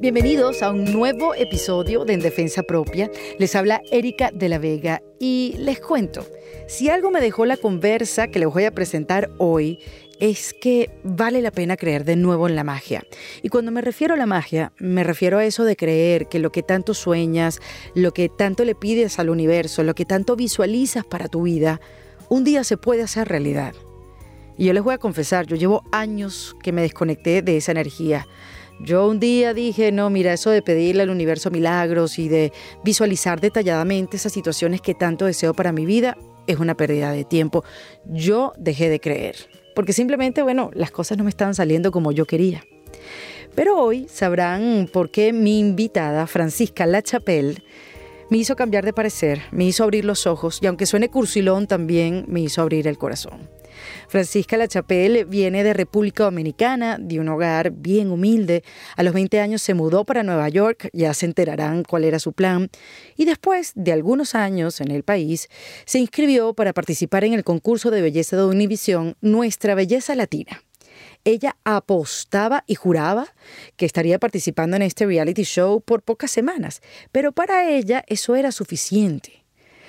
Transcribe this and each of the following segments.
Bienvenidos a un nuevo episodio de En Defensa Propia. Les habla Erika de la Vega y les cuento, si algo me dejó la conversa que les voy a presentar hoy es que vale la pena creer de nuevo en la magia. Y cuando me refiero a la magia, me refiero a eso de creer que lo que tanto sueñas, lo que tanto le pides al universo, lo que tanto visualizas para tu vida, un día se puede hacer realidad. Y yo les voy a confesar, yo llevo años que me desconecté de esa energía. Yo un día dije, no, mira, eso de pedirle al universo milagros y de visualizar detalladamente esas situaciones que tanto deseo para mi vida es una pérdida de tiempo. Yo dejé de creer, porque simplemente, bueno, las cosas no me estaban saliendo como yo quería. Pero hoy sabrán por qué mi invitada, Francisca Lachapelle, me hizo cambiar de parecer, me hizo abrir los ojos y aunque suene cursilón también me hizo abrir el corazón. Francisca Lachapelle viene de República Dominicana, de un hogar bien humilde. A los 20 años se mudó para Nueva York, ya se enterarán cuál era su plan. Y después de algunos años en el país, se inscribió para participar en el concurso de belleza de Univisión Nuestra Belleza Latina. Ella apostaba y juraba que estaría participando en este reality show por pocas semanas, pero para ella eso era suficiente.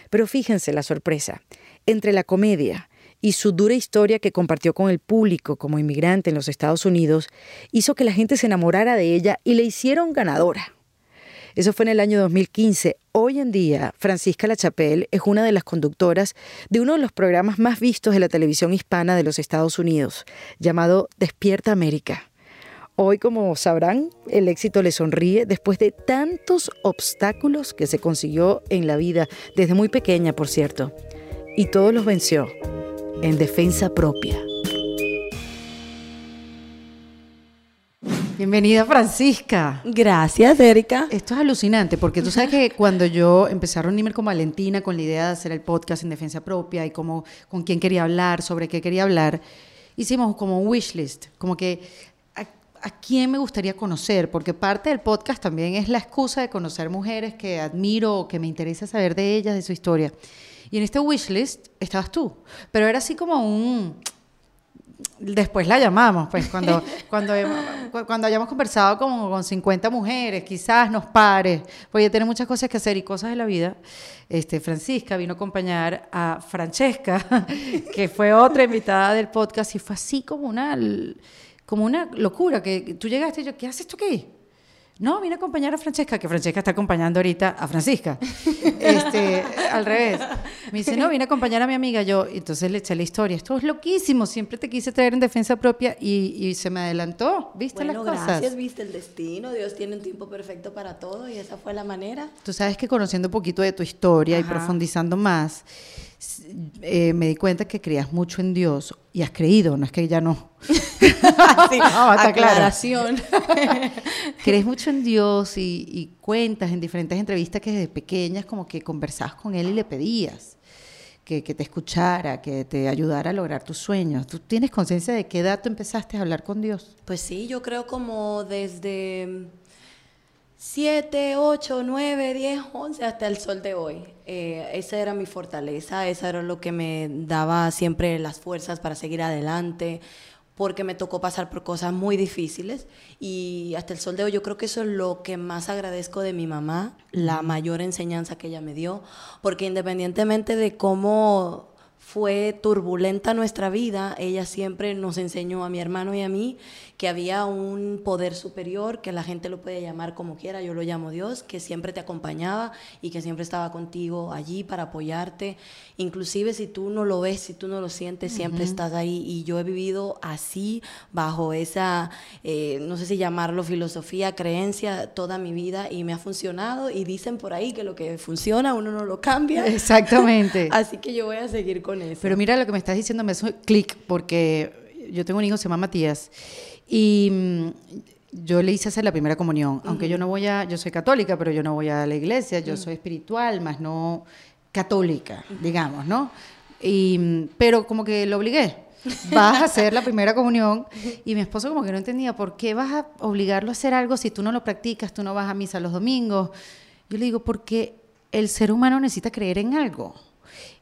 Pero fíjense la sorpresa. Entre la comedia, y su dura historia que compartió con el público como inmigrante en los Estados Unidos hizo que la gente se enamorara de ella y le hicieron ganadora. Eso fue en el año 2015. Hoy en día, Francisca Lachapelle es una de las conductoras de uno de los programas más vistos de la televisión hispana de los Estados Unidos, llamado Despierta América. Hoy, como sabrán, el éxito le sonríe después de tantos obstáculos que se consiguió en la vida, desde muy pequeña, por cierto. Y todos los venció en defensa propia. Bienvenida Francisca. Gracias, Erika. Esto es alucinante porque tú sabes que cuando yo empecé a reunirme con Valentina con la idea de hacer el podcast en defensa propia y como con quién quería hablar, sobre qué quería hablar, hicimos como un wish list, como que a, a quién me gustaría conocer, porque parte del podcast también es la excusa de conocer mujeres que admiro o que me interesa saber de ellas, de su historia. Y en este wishlist estabas tú. Pero era así como un... Después la llamamos, pues cuando, cuando, cuando hayamos conversado como con 50 mujeres, quizás nos pare, porque ya tiene muchas cosas que hacer y cosas de la vida. Este, Francisca vino a acompañar a Francesca, que fue otra invitada del podcast, y fue así como una, como una locura, que tú llegaste y yo, ¿qué haces tú aquí? No, vine a acompañar a Francesca, que Francesca está acompañando ahorita a Francisca. Este, al revés. Me dice, no, vine a acompañar a mi amiga. Yo, entonces le eché la historia. Esto es loquísimo. Siempre te quise traer en defensa propia y, se me adelantó. ¿Viste las cosas? Gracias, viste el destino. Dios tiene un tiempo perfecto para todo y esa fue la manera. Tú sabes que conociendo un poquito de tu historia y profundizando más, eh, me di cuenta que creías mucho en Dios y has creído, no es que ya no. sí, no, aclaración. Crees mucho en Dios y, cuentas en diferentes entrevistas que desde pequeñas como que conversabas con Y le pedías que, que te escuchara, que te ayudara a lograr tus sueños. ¿Tú tienes conciencia de qué edad tú empezaste a hablar con Dios? Pues sí, yo creo como desde 7, 8, 9, 10, 11 hasta el sol de hoy. Eh, esa era mi fortaleza, esa era lo que me daba siempre las fuerzas para seguir adelante, porque me tocó pasar por cosas muy difíciles y hasta el sol de hoy yo creo que eso es lo que más agradezco de mi mamá, la mayor enseñanza que ella me dio, porque independientemente de cómo fue turbulenta nuestra vida, ella siempre nos enseñó a mi hermano y a mí que había un poder superior, que la gente lo puede llamar como quiera, yo lo llamo Dios, que siempre te acompañaba y que siempre estaba contigo allí para apoyarte. Inclusive si tú no lo ves, si tú no lo sientes, siempre estás ahí. Y yo he vivido así, bajo esa, eh, no sé si llamarlo filosofía, creencia, toda mi vida y me ha funcionado. Y dicen por ahí que lo que funciona uno no lo cambia. Exactamente. así que yo voy a seguir con eso. Pero mira lo que me estás diciendo, me hace clic, porque yo tengo un hijo, se llama Matías y mm, yo le hice hacer la primera comunión, aunque yo no voy a, yo soy católica, pero yo no voy a la iglesia, yo soy espiritual, más no católica, digamos, ¿no? Y, mm, pero como que lo obligué. Vas a hacer la primera comunión y mi esposo como que no entendía por qué vas a obligarlo a hacer algo si tú no lo practicas, tú no vas a misa los domingos. Yo le digo, porque el ser humano necesita creer en algo.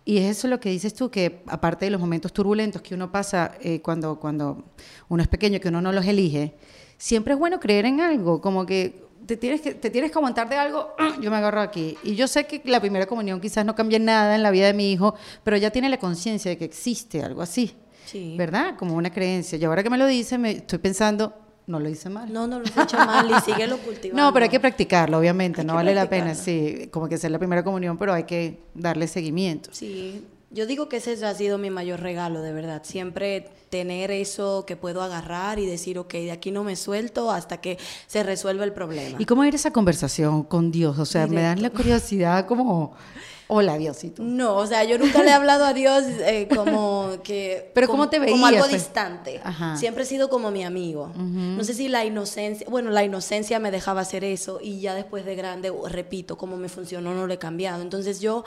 Y es eso lo que dices tú, que aparte de los momentos turbulentos que uno pasa eh, cuando, cuando uno es pequeño, que uno no los elige, siempre es bueno creer en algo, como que te tienes que, te tienes que aguantar de algo, yo me agarro aquí. Y yo sé que la primera comunión quizás no cambie nada en la vida de mi hijo, pero ya tiene la conciencia de que existe algo así. Sí. ¿Verdad? Como una creencia. Y ahora que me lo dice, me estoy pensando, no lo hice mal. No, no lo has hecho mal y síguelo cultivando. No, pero hay que practicarlo, obviamente, Hay no vale la pena, sí, como que sea la primera comunión, pero hay que darle seguimiento. Sí, yo digo que ese ha sido mi mayor regalo, de verdad. Siempre tener eso que puedo agarrar y decir, ok, de aquí no me suelto hasta que se resuelva el problema. ¿Y cómo era esa conversación con Dios? O sea, me dan la curiosidad como, hola Diosito. No, o sea, yo nunca le he hablado a Dios eh, como que... Pero como, ¿cómo te Como algo veías, pues? distante. Ajá. Siempre he sido como mi amigo. No sé si la inocencia... Bueno, la inocencia me dejaba hacer eso y ya después de grande, repito, como me funcionó, no lo he cambiado. Entonces yo,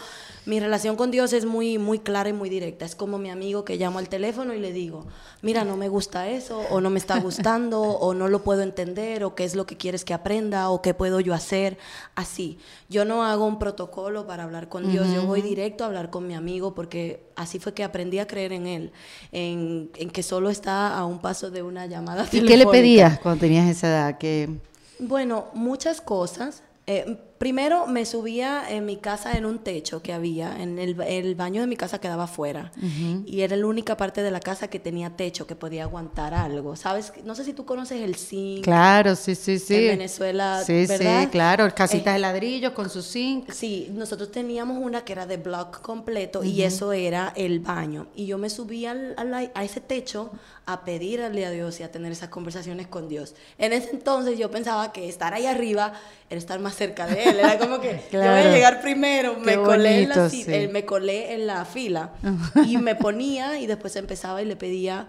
mi relación con Dios es muy, muy clara y muy directa. Es como mi amigo que llamo al teléfono y le digo, mira, no me gusta eso, o no me está gustando, o no lo puedo entender, o qué es lo que quieres que aprenda, o qué puedo yo hacer. Así. Yo no hago un protocolo para hablar con Dios, yo voy directo a hablar con mi amigo porque así fue que aprendí a creer en él, en, en que solo está a un paso de una llamada. ¿Y qué le pedías cuando tenías esa edad? Que Bueno, muchas cosas. Eh, primero me subía en mi casa en un techo que había, en el, el baño de mi casa quedaba afuera y era la única parte de la casa que tenía techo que podía aguantar algo, ¿sabes? No sé si tú conoces el zinc. Claro, sí, sí, sí. En Venezuela, Sí, ¿verdad? sí, claro. Casitas Eh, de ladrillos con sus zinc. Sí, nosotros teníamos una que era de block completo y eso era el baño. Y yo me subía al- a ese techo a pedirle a Dios y a tener esas conversaciones con Dios. En ese entonces yo pensaba que estar ahí arriba era estar más cerca de Él. Era como que yo voy Claro. a llegar primero, me colé, en la, bonito, ci- sí. eh, me colé en la fila y me ponía y después empezaba y le pedía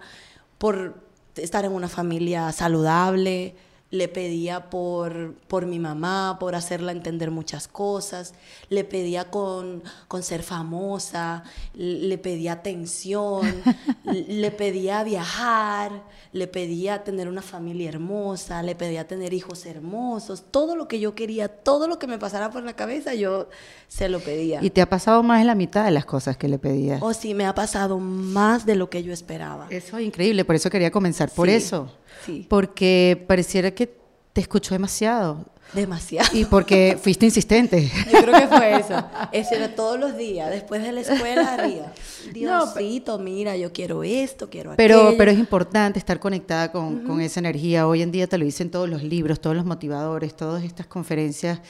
por estar en una familia saludable, le pedía por, por mi mamá, por hacerla entender muchas cosas, le pedía con, con ser famosa, le pedía atención, le pedía viajar, le pedía tener una familia hermosa, le pedía tener hijos hermosos, todo lo que yo quería, todo lo que me pasara por la cabeza, yo se lo pedía. Y te ha pasado más de la mitad de las cosas que le pedías. O sí, me ha pasado más de lo que yo esperaba. Eso es increíble, por eso quería comenzar por Sí, eso. Sí. Porque pareciera que te escuchó demasiado. Demasiado. Y porque fuiste insistente. Yo creo que fue eso. Eso era todos los días, después de la escuela arriba. Diosito, mira, yo quiero esto, quiero Pero, aquello. pero es importante estar conectada con, con esa energía. Hoy en día te lo dicen todos los libros, todos los motivadores, todas estas conferencias,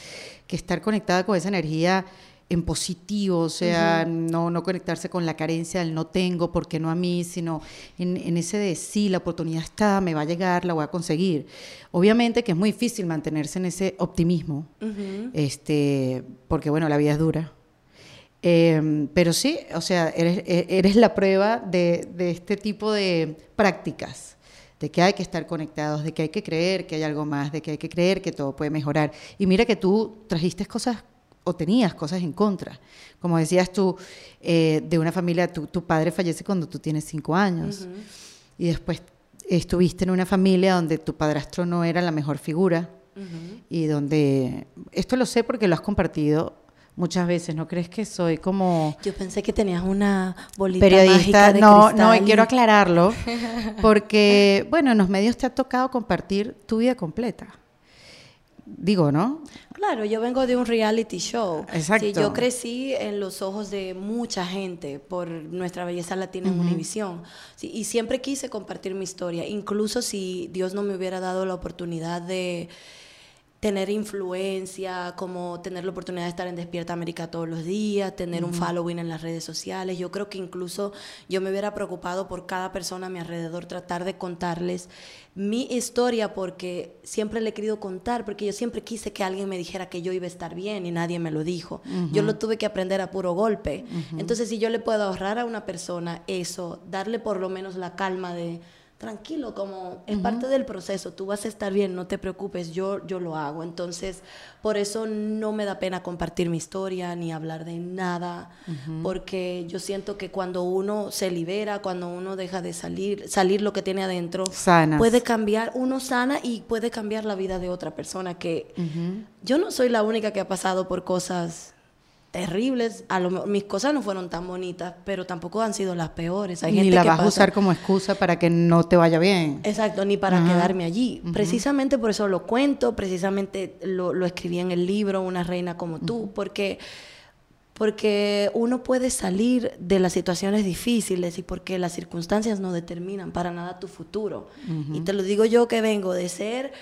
que estar conectada con esa energía en positivo, o sea, no, no conectarse con la carencia del no tengo, porque no a mí, sino en, en ese de sí, la oportunidad está, me va a llegar, la voy a conseguir. Obviamente que es muy difícil mantenerse en ese optimismo, Ujú. este, porque bueno, la vida es dura. Eh, pero sí, o sea, eres, e- eres la prueba de, de este tipo de prácticas, de que hay que estar conectados, de que hay que creer que hay algo más, de que hay que creer que todo puede mejorar. Y mira que tú trajiste cosas o tenías cosas en contra. Como decías tú, eh, de una familia, tu, tu padre fallece cuando tú tienes cinco años. Y después estuviste en una familia donde tu padrastro no era la mejor figura y donde, esto lo sé porque lo has compartido muchas veces, ¿no crees que soy como Yo pensé que tenías una bolita periodista? mágica de No, cristal no, y- quiero aclararlo, porque, bueno, en los medios te ha tocado compartir tu vida completa. Digo, ¿no? Claro, yo vengo de un reality show. Exacto. Sí, yo crecí en los ojos de mucha gente por nuestra belleza latina en Univisión. Sí, y siempre quise compartir mi historia, incluso si Dios no me hubiera dado la oportunidad de tener influencia, como tener la oportunidad de estar en Despierta América todos los días, tener un following en las redes sociales. Yo creo que incluso yo me hubiera preocupado por cada persona a mi alrededor, tratar de contarles mi historia porque siempre le he querido contar, porque yo siempre quise que alguien me dijera que yo iba a estar bien y nadie me lo dijo. Yo lo tuve que aprender a puro golpe. Entonces, si yo le puedo ahorrar a una persona eso, darle por lo menos la calma de tranquilo, como es parte del proceso, tú vas a estar bien, no te preocupes, yo, yo lo hago. Entonces, por eso no me da pena compartir mi historia ni hablar de nada, porque yo siento que cuando uno se libera, cuando uno deja de salir, salir lo que tiene adentro, Sanas. puede cambiar, uno sana y puede cambiar la vida de otra persona, que yo no soy la única que ha pasado por cosas terribles. A lo, mis cosas no fueron tan bonitas, pero tampoco han sido las peores. Hay ni gente la que vas a usar como excusa para que no te vaya bien. Exacto, ni para Ajá. quedarme allí. Precisamente por eso lo cuento, precisamente lo, lo escribí en el libro Una reina como tú, porque, porque uno puede salir de las situaciones difíciles y porque las circunstancias no determinan para nada tu futuro. Y te lo digo yo que vengo de ser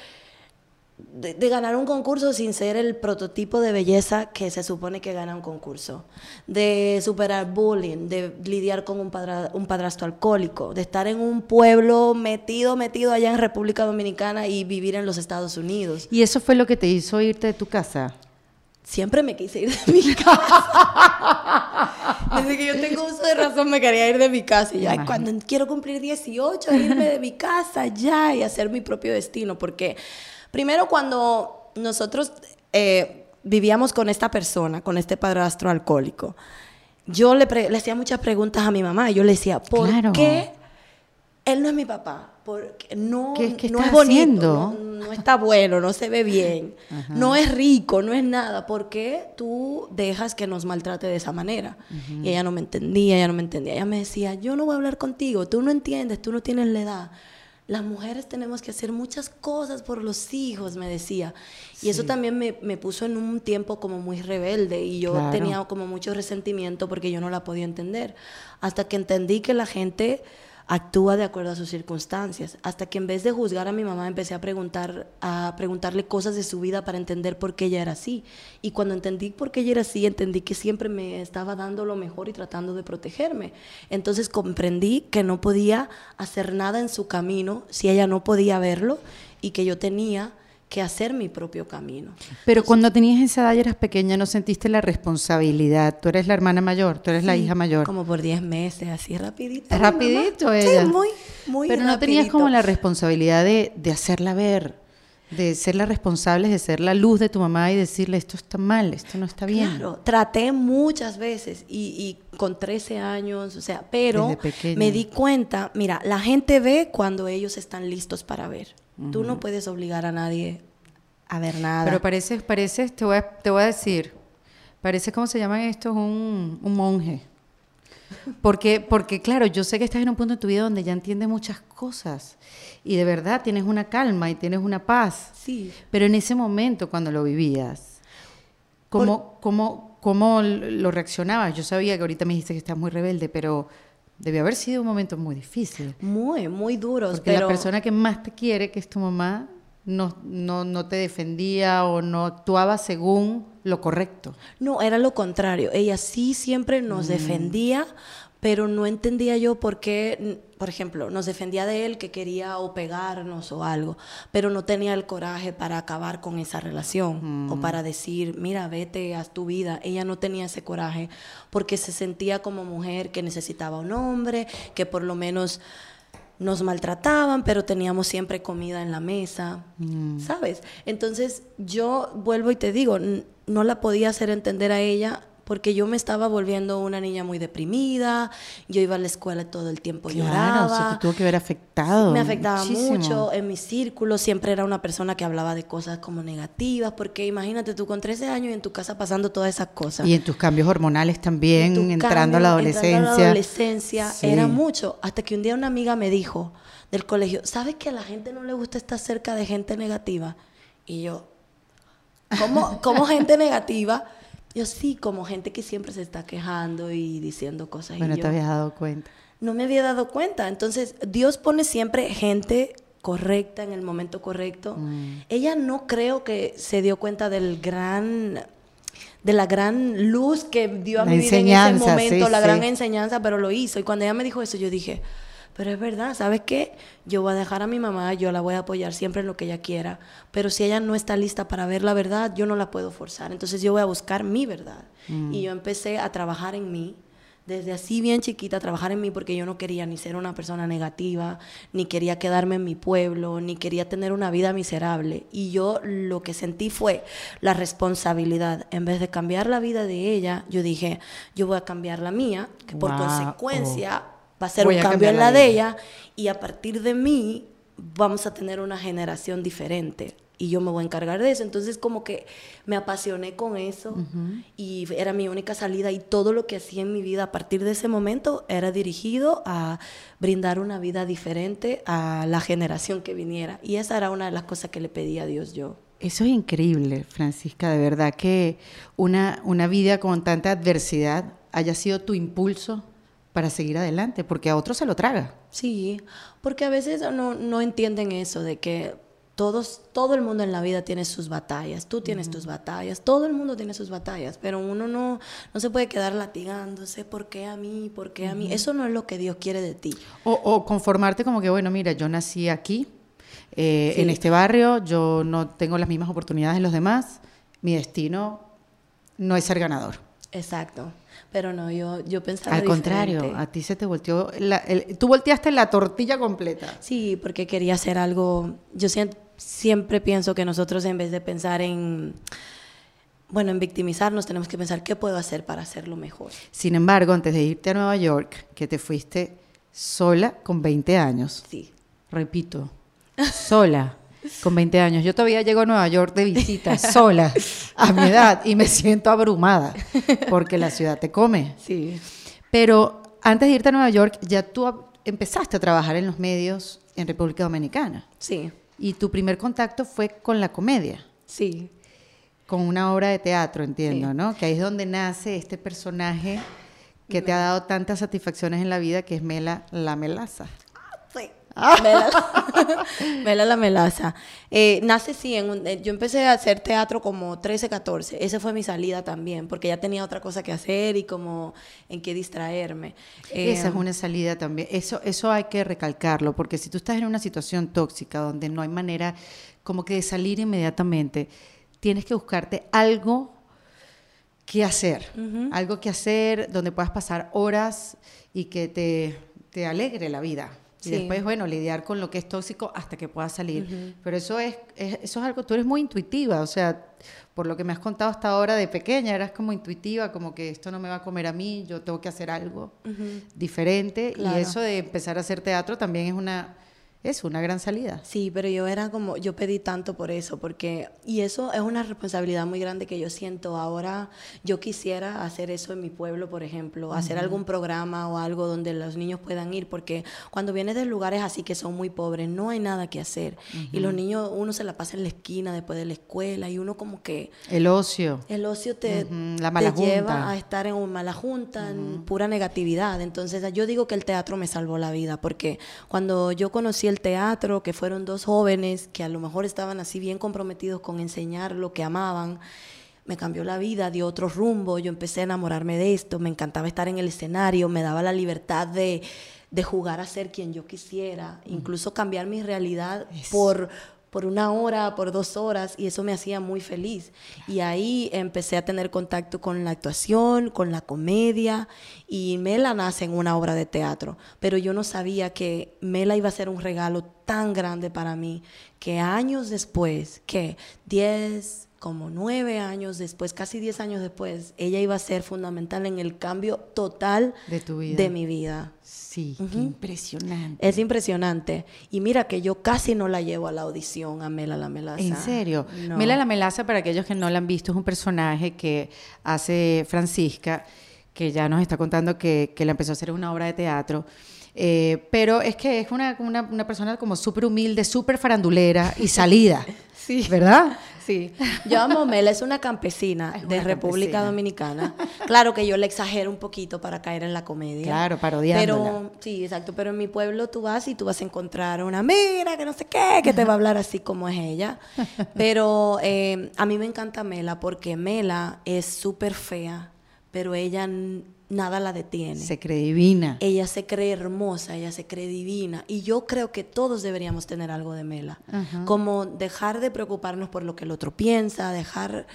de, de ganar un concurso sin ser el prototipo de belleza que se supone que gana un concurso, de superar bullying, de lidiar con un, padra- un padrastro alcohólico, de estar en un pueblo metido, metido allá en República Dominicana y vivir en los Estados Unidos. ¿Y eso fue lo que te hizo irte de tu casa? Siempre me quise ir de mi casa. Desde que yo tengo uso de razón me quería ir de mi casa. Y ya, cuando quiero cumplir 18, irme de mi casa ya y hacer mi propio destino. Porque primero cuando nosotros eh, vivíamos con esta persona, con este padrastro alcohólico, yo le, hacía muchas preguntas a mi mamá. Yo le decía, ¿por Claro. qué él no es mi papá? Porque no, ¿Qué- qué no es bonito, no está bueno, no se ve bien, no es rico, no es nada. ¿Por qué tú dejas que nos maltrate de esa manera? Y ella no me entendía, ella no me entendía. Ella me decía, yo no voy a hablar contigo, tú no entiendes, tú no tienes la edad. Las mujeres tenemos que hacer muchas cosas por los hijos, me decía. Y eso también me, me puso en un tiempo como muy rebelde y yo Claro. tenía como mucho resentimiento porque yo no la podía entender. Hasta que entendí que la gente actúa de acuerdo a sus circunstancias. Hasta que en vez de juzgar a mi mamá empecé a preguntar a preguntarle cosas de su vida para entender por qué ella era así. Y cuando entendí por qué ella era así, entendí que siempre me estaba dando lo mejor y tratando de protegerme. Entonces comprendí que no podía hacer nada en su camino si ella no podía verlo y que yo tenía que hacer mi propio camino. Pero cuando tenías esa edad y eras pequeña, ¿no sentiste la responsabilidad? Tú eres la hermana mayor, tú eres la hija mayor. Como por 10 meses, así rapidito. Rapidito ella. Sí, muy, muy Pero no tenías como la responsabilidad de, de hacerla ver, de ser la responsable, de ser la luz de tu mamá y decirle esto está mal, esto no está bien. Claro, traté muchas veces y, y con 13 años, o sea, pero me di cuenta, mira, la gente ve cuando ellos están listos para ver. Tú no puedes obligar a nadie a ver nada. Pero parece, parece te, voy a, te voy a decir, parece, ¿cómo se llaman estos? Un, un monje. Porque, porque, claro, yo sé que estás en un punto de tu vida donde ya entiendes muchas cosas y de verdad tienes una calma y tienes una paz. sí, Pero en ese momento, cuando lo vivías, ¿cómo, cómo, cómo lo reaccionabas? Yo sabía que ahorita me dijiste que estás muy rebelde, pero debió haber sido un momento muy difícil. muy, muy duros. Porque pero la persona que más te quiere, que es tu mamá, no, no, no te defendía o no actuaba según lo correcto. No, era lo contrario. Ella sí siempre nos Mm. defendía, pero no entendía yo por qué, por ejemplo, nos defendía de él que quería o pegarnos o algo, pero no tenía el coraje para acabar con esa relación Mm. o para decir, mira, vete, haz tu vida. Ella no tenía ese coraje porque se sentía como mujer que necesitaba un hombre, que por lo menos nos maltrataban, pero teníamos siempre comida en la mesa, ¿sabes? Entonces yo vuelvo y te digo, no la podía hacer entender a ella porque yo me estaba volviendo una niña muy deprimida, yo iba a la escuela todo el tiempo Claro, lloraba. o sea, te tuvo que haber afectado. Me afectaba muchísimo. mucho en mi círculo, siempre era una persona que hablaba de cosas como negativas, porque imagínate tú con 13 años y en tu casa pasando todas esas cosas. Y en tus cambios hormonales también, tu entrando a la cambio, entrando a la adolescencia. adolescencia, Sí. era mucho. Hasta que un día una amiga me dijo del colegio, ¿sabes que a la gente no le gusta estar cerca de gente negativa? Y yo, ¿cómo, cómo gente negativa? Yo sí, como gente que siempre se está quejando y diciendo cosas. Bueno, y te yo, habías dado cuenta. no me había dado cuenta. Entonces, Dios pone siempre gente correcta en el momento correcto. Mm. Ella no creo que se dio cuenta del gran de la gran luz que dio a La mi vida en ese momento, sí, la gran enseñanza, pero lo hizo. Y cuando ella me dijo eso, yo dije, pero es verdad, ¿sabes qué? Yo voy a dejar a mi mamá, yo la voy a apoyar siempre en lo que ella quiera, pero si ella no está lista para ver la verdad, yo no la puedo forzar. Entonces yo voy a buscar mi verdad. Mm. Y yo empecé a trabajar en mí, desde así bien chiquita, a trabajar en mí porque yo no quería ni ser una persona negativa, ni quería quedarme en mi pueblo, ni quería tener una vida miserable. Y yo lo que sentí fue la responsabilidad. En vez de cambiar la vida de ella, yo dije, yo voy a cambiar la mía, que por consecuencia va a ser Voy un cambio en la la de ella, y a partir de mí vamos a tener una generación diferente. y yo me voy a encargar de eso. Entonces como que me apasioné con eso y era mi única salida y todo lo que hacía en mi vida a partir de ese momento era dirigido a brindar una vida diferente a la generación que viniera. Y esa era una de las cosas que le pedí a Dios yo. Eso es increíble, Francisca, de verdad que una, una vida con tanta adversidad haya sido tu impulso para seguir adelante, porque a otros se lo traga. Sí, porque a veces no, no entienden eso de que todos, todo el mundo en la vida tiene sus batallas, tú tienes tus batallas, todo el mundo tiene sus batallas, pero uno no, no se puede quedar latigándose, ¿por qué a mí? ¿Por qué a mí? Eso no es lo que Dios quiere de ti. O, conformarte como que, bueno, mira, yo nací aquí, eh, en este barrio, yo no tengo las mismas oportunidades de los demás, mi destino no es ser ganador. Exacto. Pero no, yo, yo pensaba. Al contrario, a ti se te volteó. tú volteaste la tortilla completa. Sí, porque quería hacer algo. Yo siento, siempre pienso que nosotros en vez de pensar en, bueno, en victimizarnos, tenemos que pensar qué puedo hacer para hacerlo mejor. Sin embargo, antes de irte a Nueva York, que te fuiste sola con 20 años. Sí. Repito, sola con 20 años. Yo todavía llego a Nueva York de visita sola a mi edad y me siento abrumada porque la ciudad te come. Sí. Pero antes de irte a Nueva York, ya tú empezaste a trabajar en los medios en República Dominicana. Sí. Y tu primer contacto fue con la comedia. Sí. Con una obra de teatro, entiendo, ¿no? Que ahí es donde nace este personaje que te ha dado tantas satisfacciones en la vida, que es Mela la Melaza. Sí. Mela, la melaza. Eh, nace sí, en eh, yo empecé a hacer teatro como 13, 14. Esa fue mi salida también, porque ya tenía otra cosa que hacer y como en qué distraerme. Esa es eh, una salida también. Eso, eso hay que recalcarlo, porque si tú estás en una situación tóxica donde no hay manera como que de salir inmediatamente, tienes que buscarte algo que hacer, algo que hacer donde puedas pasar horas y que te, te alegre la vida. Y después, bueno, lidiar con lo que es tóxico hasta que pueda salir. Pero eso es, eso es algo, tú eres muy intuitiva, o sea, por lo que me has contado hasta ahora de pequeña, eras como intuitiva, como que esto no me va a comer a mí, yo tengo que hacer algo diferente. Y eso de empezar a hacer teatro también es una es una gran salida. Sí, pero yo era como, yo pedí tanto por eso, porque, y eso es una responsabilidad muy grande que yo siento ahora. Yo quisiera hacer eso en mi pueblo, por ejemplo, hacer algún programa o algo donde los niños puedan ir, porque cuando vienes de lugares así que son muy pobres, no hay nada que hacer. Y los niños, uno se la pasa en la esquina después de la escuela y uno como que... El ocio. El ocio te, la mala te lleva a estar en una mala junta, en pura negatividad. Entonces yo digo que el teatro me salvó la vida, porque cuando yo conocí el teatro, que fueron dos jóvenes que a lo mejor estaban así bien comprometidos con enseñar lo que amaban. Me cambió la vida, dio otro rumbo, yo empecé a enamorarme de esto, me encantaba estar en el escenario, me daba la libertad de, de jugar a ser quien yo quisiera, incluso cambiar mi realidad por por una hora, por dos horas, y eso me hacía muy feliz. Y ahí empecé a tener contacto con la actuación, con la comedia, y Mela nace en una obra de teatro, pero yo no sabía que Mela iba a ser un regalo tan grande para mí, que años después, que diez, como nueve años después, casi diez años después, ella iba a ser fundamental en el cambio total de, tu vida. de mi vida. Sí, impresionante. Es impresionante. Y mira que yo casi no la llevo a la audición a Mela la Melaza. ¿En serio? Mela la Melaza, para aquellos que no la han visto, es un personaje que hace Francisca, que ya nos está contando que, que la empezó a hacer una obra de teatro. Eh, pero es que es una, una, una persona como súper humilde, súper farandulera y salida. sí. ¿Verdad? Sí. Yo amo Mela, es una campesina de República Dominicana. Claro que yo le exagero un poquito para caer en la comedia. Claro, parodiándola. Pero, sí, exacto. Pero en mi pueblo tú vas y tú vas a encontrar una mira que no sé qué, que te va a hablar así como es ella. Pero eh, a mí me encanta Mela porque Mela es súper fea, pero ella nada la detiene. Se cree divina. Ella se cree hermosa, ella se cree divina. Y yo creo que todos deberíamos tener algo de Mela. Como dejar de preocuparnos por lo que el otro piensa, dejar...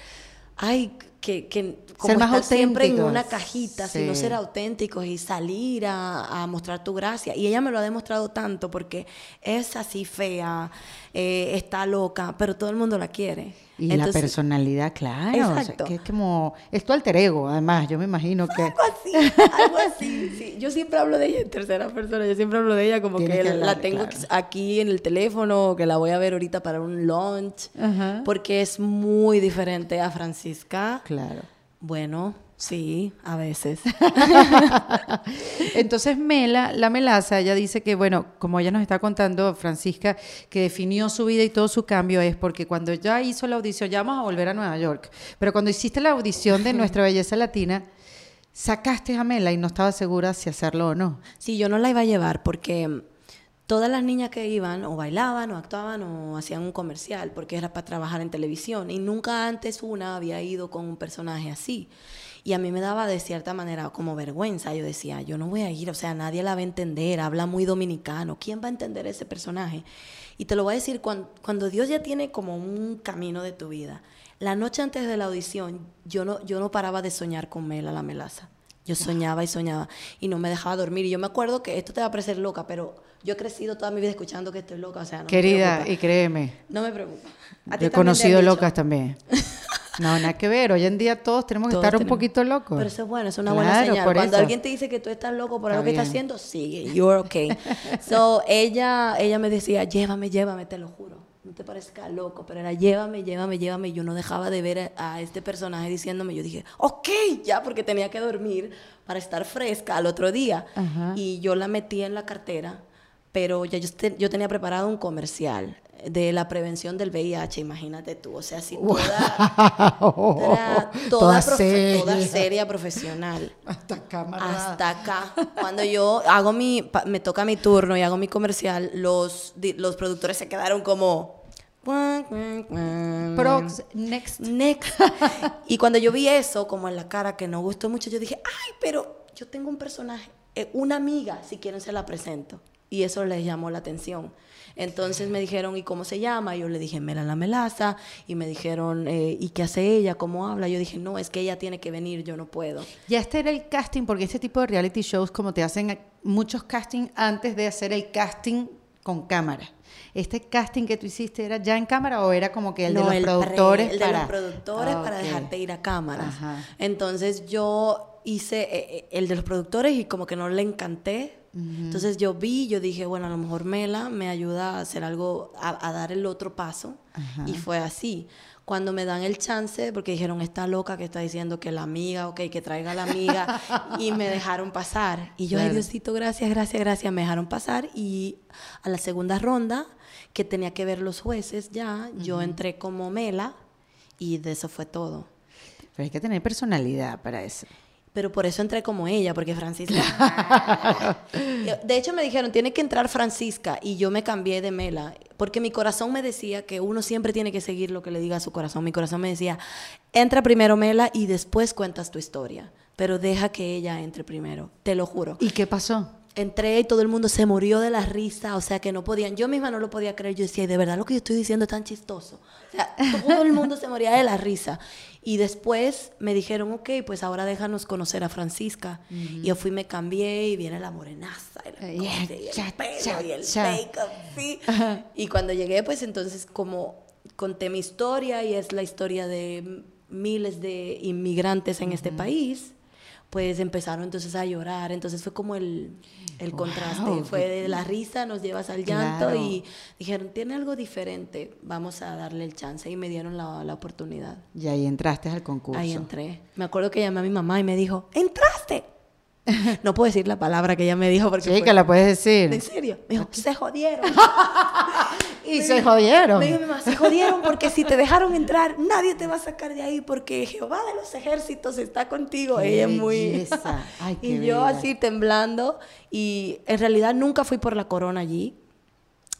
Ay, que, que como Ser más estar siempre en una cajita, sino Sí. ser auténticos y salir a, a mostrar tu gracia. Y ella me lo ha demostrado tanto porque es así fea, eh, está loca, pero todo el mundo la quiere. Y la personalidad, claro. o sea, Exacto. que es como, es tu alter ego, además, yo me imagino que... Algo así, algo así. sí. Yo siempre hablo de ella en tercera persona, yo siempre hablo de ella como que, hablar, la tengo claro. aquí en el teléfono, que la voy a ver ahorita para un launch, Ajá. porque es muy diferente a Francisca. Claro. Bueno, sí, a veces. Entonces Mela, la melaza, ella dice que, bueno, como ella nos está contando, Francisca, que definió su vida y todo su cambio es porque cuando ya hizo la audición, ya vamos a volver a Nueva York, pero cuando hiciste la audición de Nuestra Belleza Latina, sacaste a Mela y no estaba segura si hacerlo o no. Sí, yo no la iba a llevar porque todas las niñas que iban o bailaban o actuaban o hacían un comercial porque era para trabajar en televisión y nunca antes una había ido con un personaje así. Y a mí me daba de cierta manera como vergüenza. Yo decía, yo no voy a ir, o sea, nadie la va a entender, habla muy dominicano, ¿quién va a entender ese personaje? Y te lo voy a decir, cuando, cuando Dios ya tiene como un camino de tu vida, la noche antes de la audición, yo no, yo no paraba de soñar con Mela la melaza. Yo soñaba y soñaba y no me dejaba dormir. Y yo me acuerdo que esto te va a parecer loca, pero yo he crecido toda mi vida escuchando que estoy loca. O sea, no Querida, me y créeme, No me preocupa. A yo he conocido locas también. No, nada que ver. Hoy en día todos tenemos que estar un poquito locos. Pero eso es bueno, es una buena Claro, señal. por Cuando eso. alguien te dice que tú estás loco por Está algo que estás haciendo, sigue, you're okay. so, ella, ella me decía, llévame, llévame, te lo juro. No te parezca loco, pero era llévame, llévame, llévame. Y yo no dejaba de ver a, a este personaje diciéndome, yo dije, ok, ya, porque tenía que dormir para estar fresca al otro día. Ajá. Y yo la metí en la cartera, pero ya yo, te- yo tenía preparado un comercial de la prevención del VIH, imagínate tú. O sea, si toda, era toda, Toda profe- seria. toda seria profesional. Hasta cámara. Hasta acá. Cuando yo hago mi, me toca mi turno y hago mi comercial, los, los productores se quedaron como... Prox, next. Next. Y cuando yo vi eso, como en la cara que no gustó mucho, yo dije, ay, pero yo tengo un personaje, eh, una amiga, si quieren se la presento. Y eso les llamó la atención. Entonces me dijeron, ¿y cómo se llama? Yo le dije, Mela la Melaza. Y me dijeron, eh, ¿y qué hace ella? ¿Cómo habla? Yo dije, no, es que ella tiene que venir, yo no puedo. Ya este era el casting, porque este tipo de reality shows, como te hacen muchos castings antes de hacer el casting con cámara. ¿Este casting que tú hiciste era ya en cámara o era como que el No, de los productores? el de para... los productores Ah, para ok. dejarte ir a cámaras. Ajá. Entonces yo hice eh, eh, el de los productores y como que no le encanté. Entonces yo vi, yo dije, bueno, a lo mejor Mela me ayuda a hacer algo, a, a dar el otro paso. Y fue así. Cuando me dan el chance, porque dijeron, está loca que está diciendo que la amiga, ok, que traiga a la amiga, y me dejaron pasar. Y yo, ay Claro. Diosito, gracias, gracias, gracias, me dejaron pasar. Y a la segunda ronda, que tenía que ver los jueces ya, yo entré como Mela, y de eso fue todo. Pero hay que tener personalidad para eso. Pero por eso entré como ella, porque Francisca. de hecho, me dijeron, tiene que entrar Francisca. Y yo me cambié de Mela. Porque mi corazón me decía que uno siempre tiene que seguir lo que le diga a su corazón. Mi corazón me decía, entra primero Mela y después cuentas tu historia. Pero deja que ella entre primero. Te lo juro. ¿Y qué pasó? Entré y todo el mundo se murió de la risa, o sea que no podían, yo misma no lo podía creer, yo decía, "¿Y de verdad lo que yo estoy diciendo es tan chistoso. O sea, todo el mundo se moría de la risa. Y después me dijeron, ok, pues ahora déjanos conocer a Francisca. Y yo fui, me cambié y viene la morenaza, y la y el cha, pelo, cha, y el make-up, sí. Y cuando llegué, pues entonces como conté mi historia y es la historia de miles de inmigrantes en este país, pues empezaron entonces a llorar. Entonces fue como el, el Wow, contraste. Fue de la risa, nos llevas al llanto Claro. y dijeron, tiene algo diferente, vamos a darle el chance. Y me dieron la, la oportunidad. Y ahí entraste al concurso. Ahí entré. Me acuerdo que llamé a mi mamá y me dijo, ¡entraste! No puedo decir la palabra que ella me dijo porque Sí, fue- que la puedes decir. ¿En serio? Me dijo, se jodieron. Y se jodieron. Me dijo mi mamá, se jodieron porque si te dejaron entrar, nadie te va a sacar de ahí porque Jehová de los ejércitos está contigo. Qué Ella es muy... Ay, qué y yo bella. así temblando y en realidad nunca fui por la corona allí.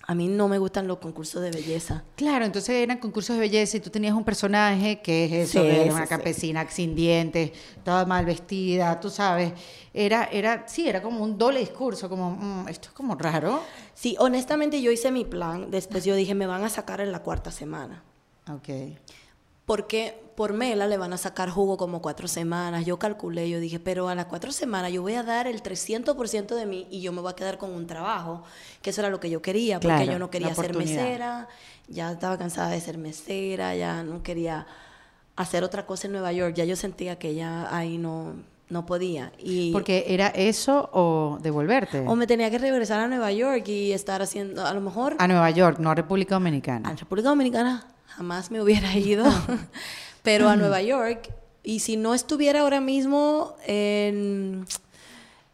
A mí no me gustan los concursos de belleza. Claro, entonces eran concursos de belleza y tú tenías un personaje que es eso, Sí, era sí, una sí. campesina sin dientes, toda mal vestida, tú sabes. Era, era, sí, era como un doble discurso, como, mm, esto es como raro. Sí, honestamente yo hice mi plan. Después yo dije, me van a sacar en la cuarta semana. Ok. Porque por Mela le van a sacar jugo como cuatro semanas. Yo calculé, yo dije, pero a las cuatro semanas yo voy a dar el 300% de mí y yo me voy a quedar con un trabajo, que eso era lo que yo quería, porque Claro, yo no quería ser mesera, ya estaba cansada de ser mesera, ya no quería hacer otra cosa en Nueva York, ya yo sentía que ya ahí no, no podía. Y, Porque era eso o devolverte. o me tenía que regresar a Nueva York y estar haciendo, a lo mejor A Nueva York, no a República Dominicana. a República Dominicana jamás me hubiera ido, pero a Nueva York. Y si no estuviera ahora mismo en,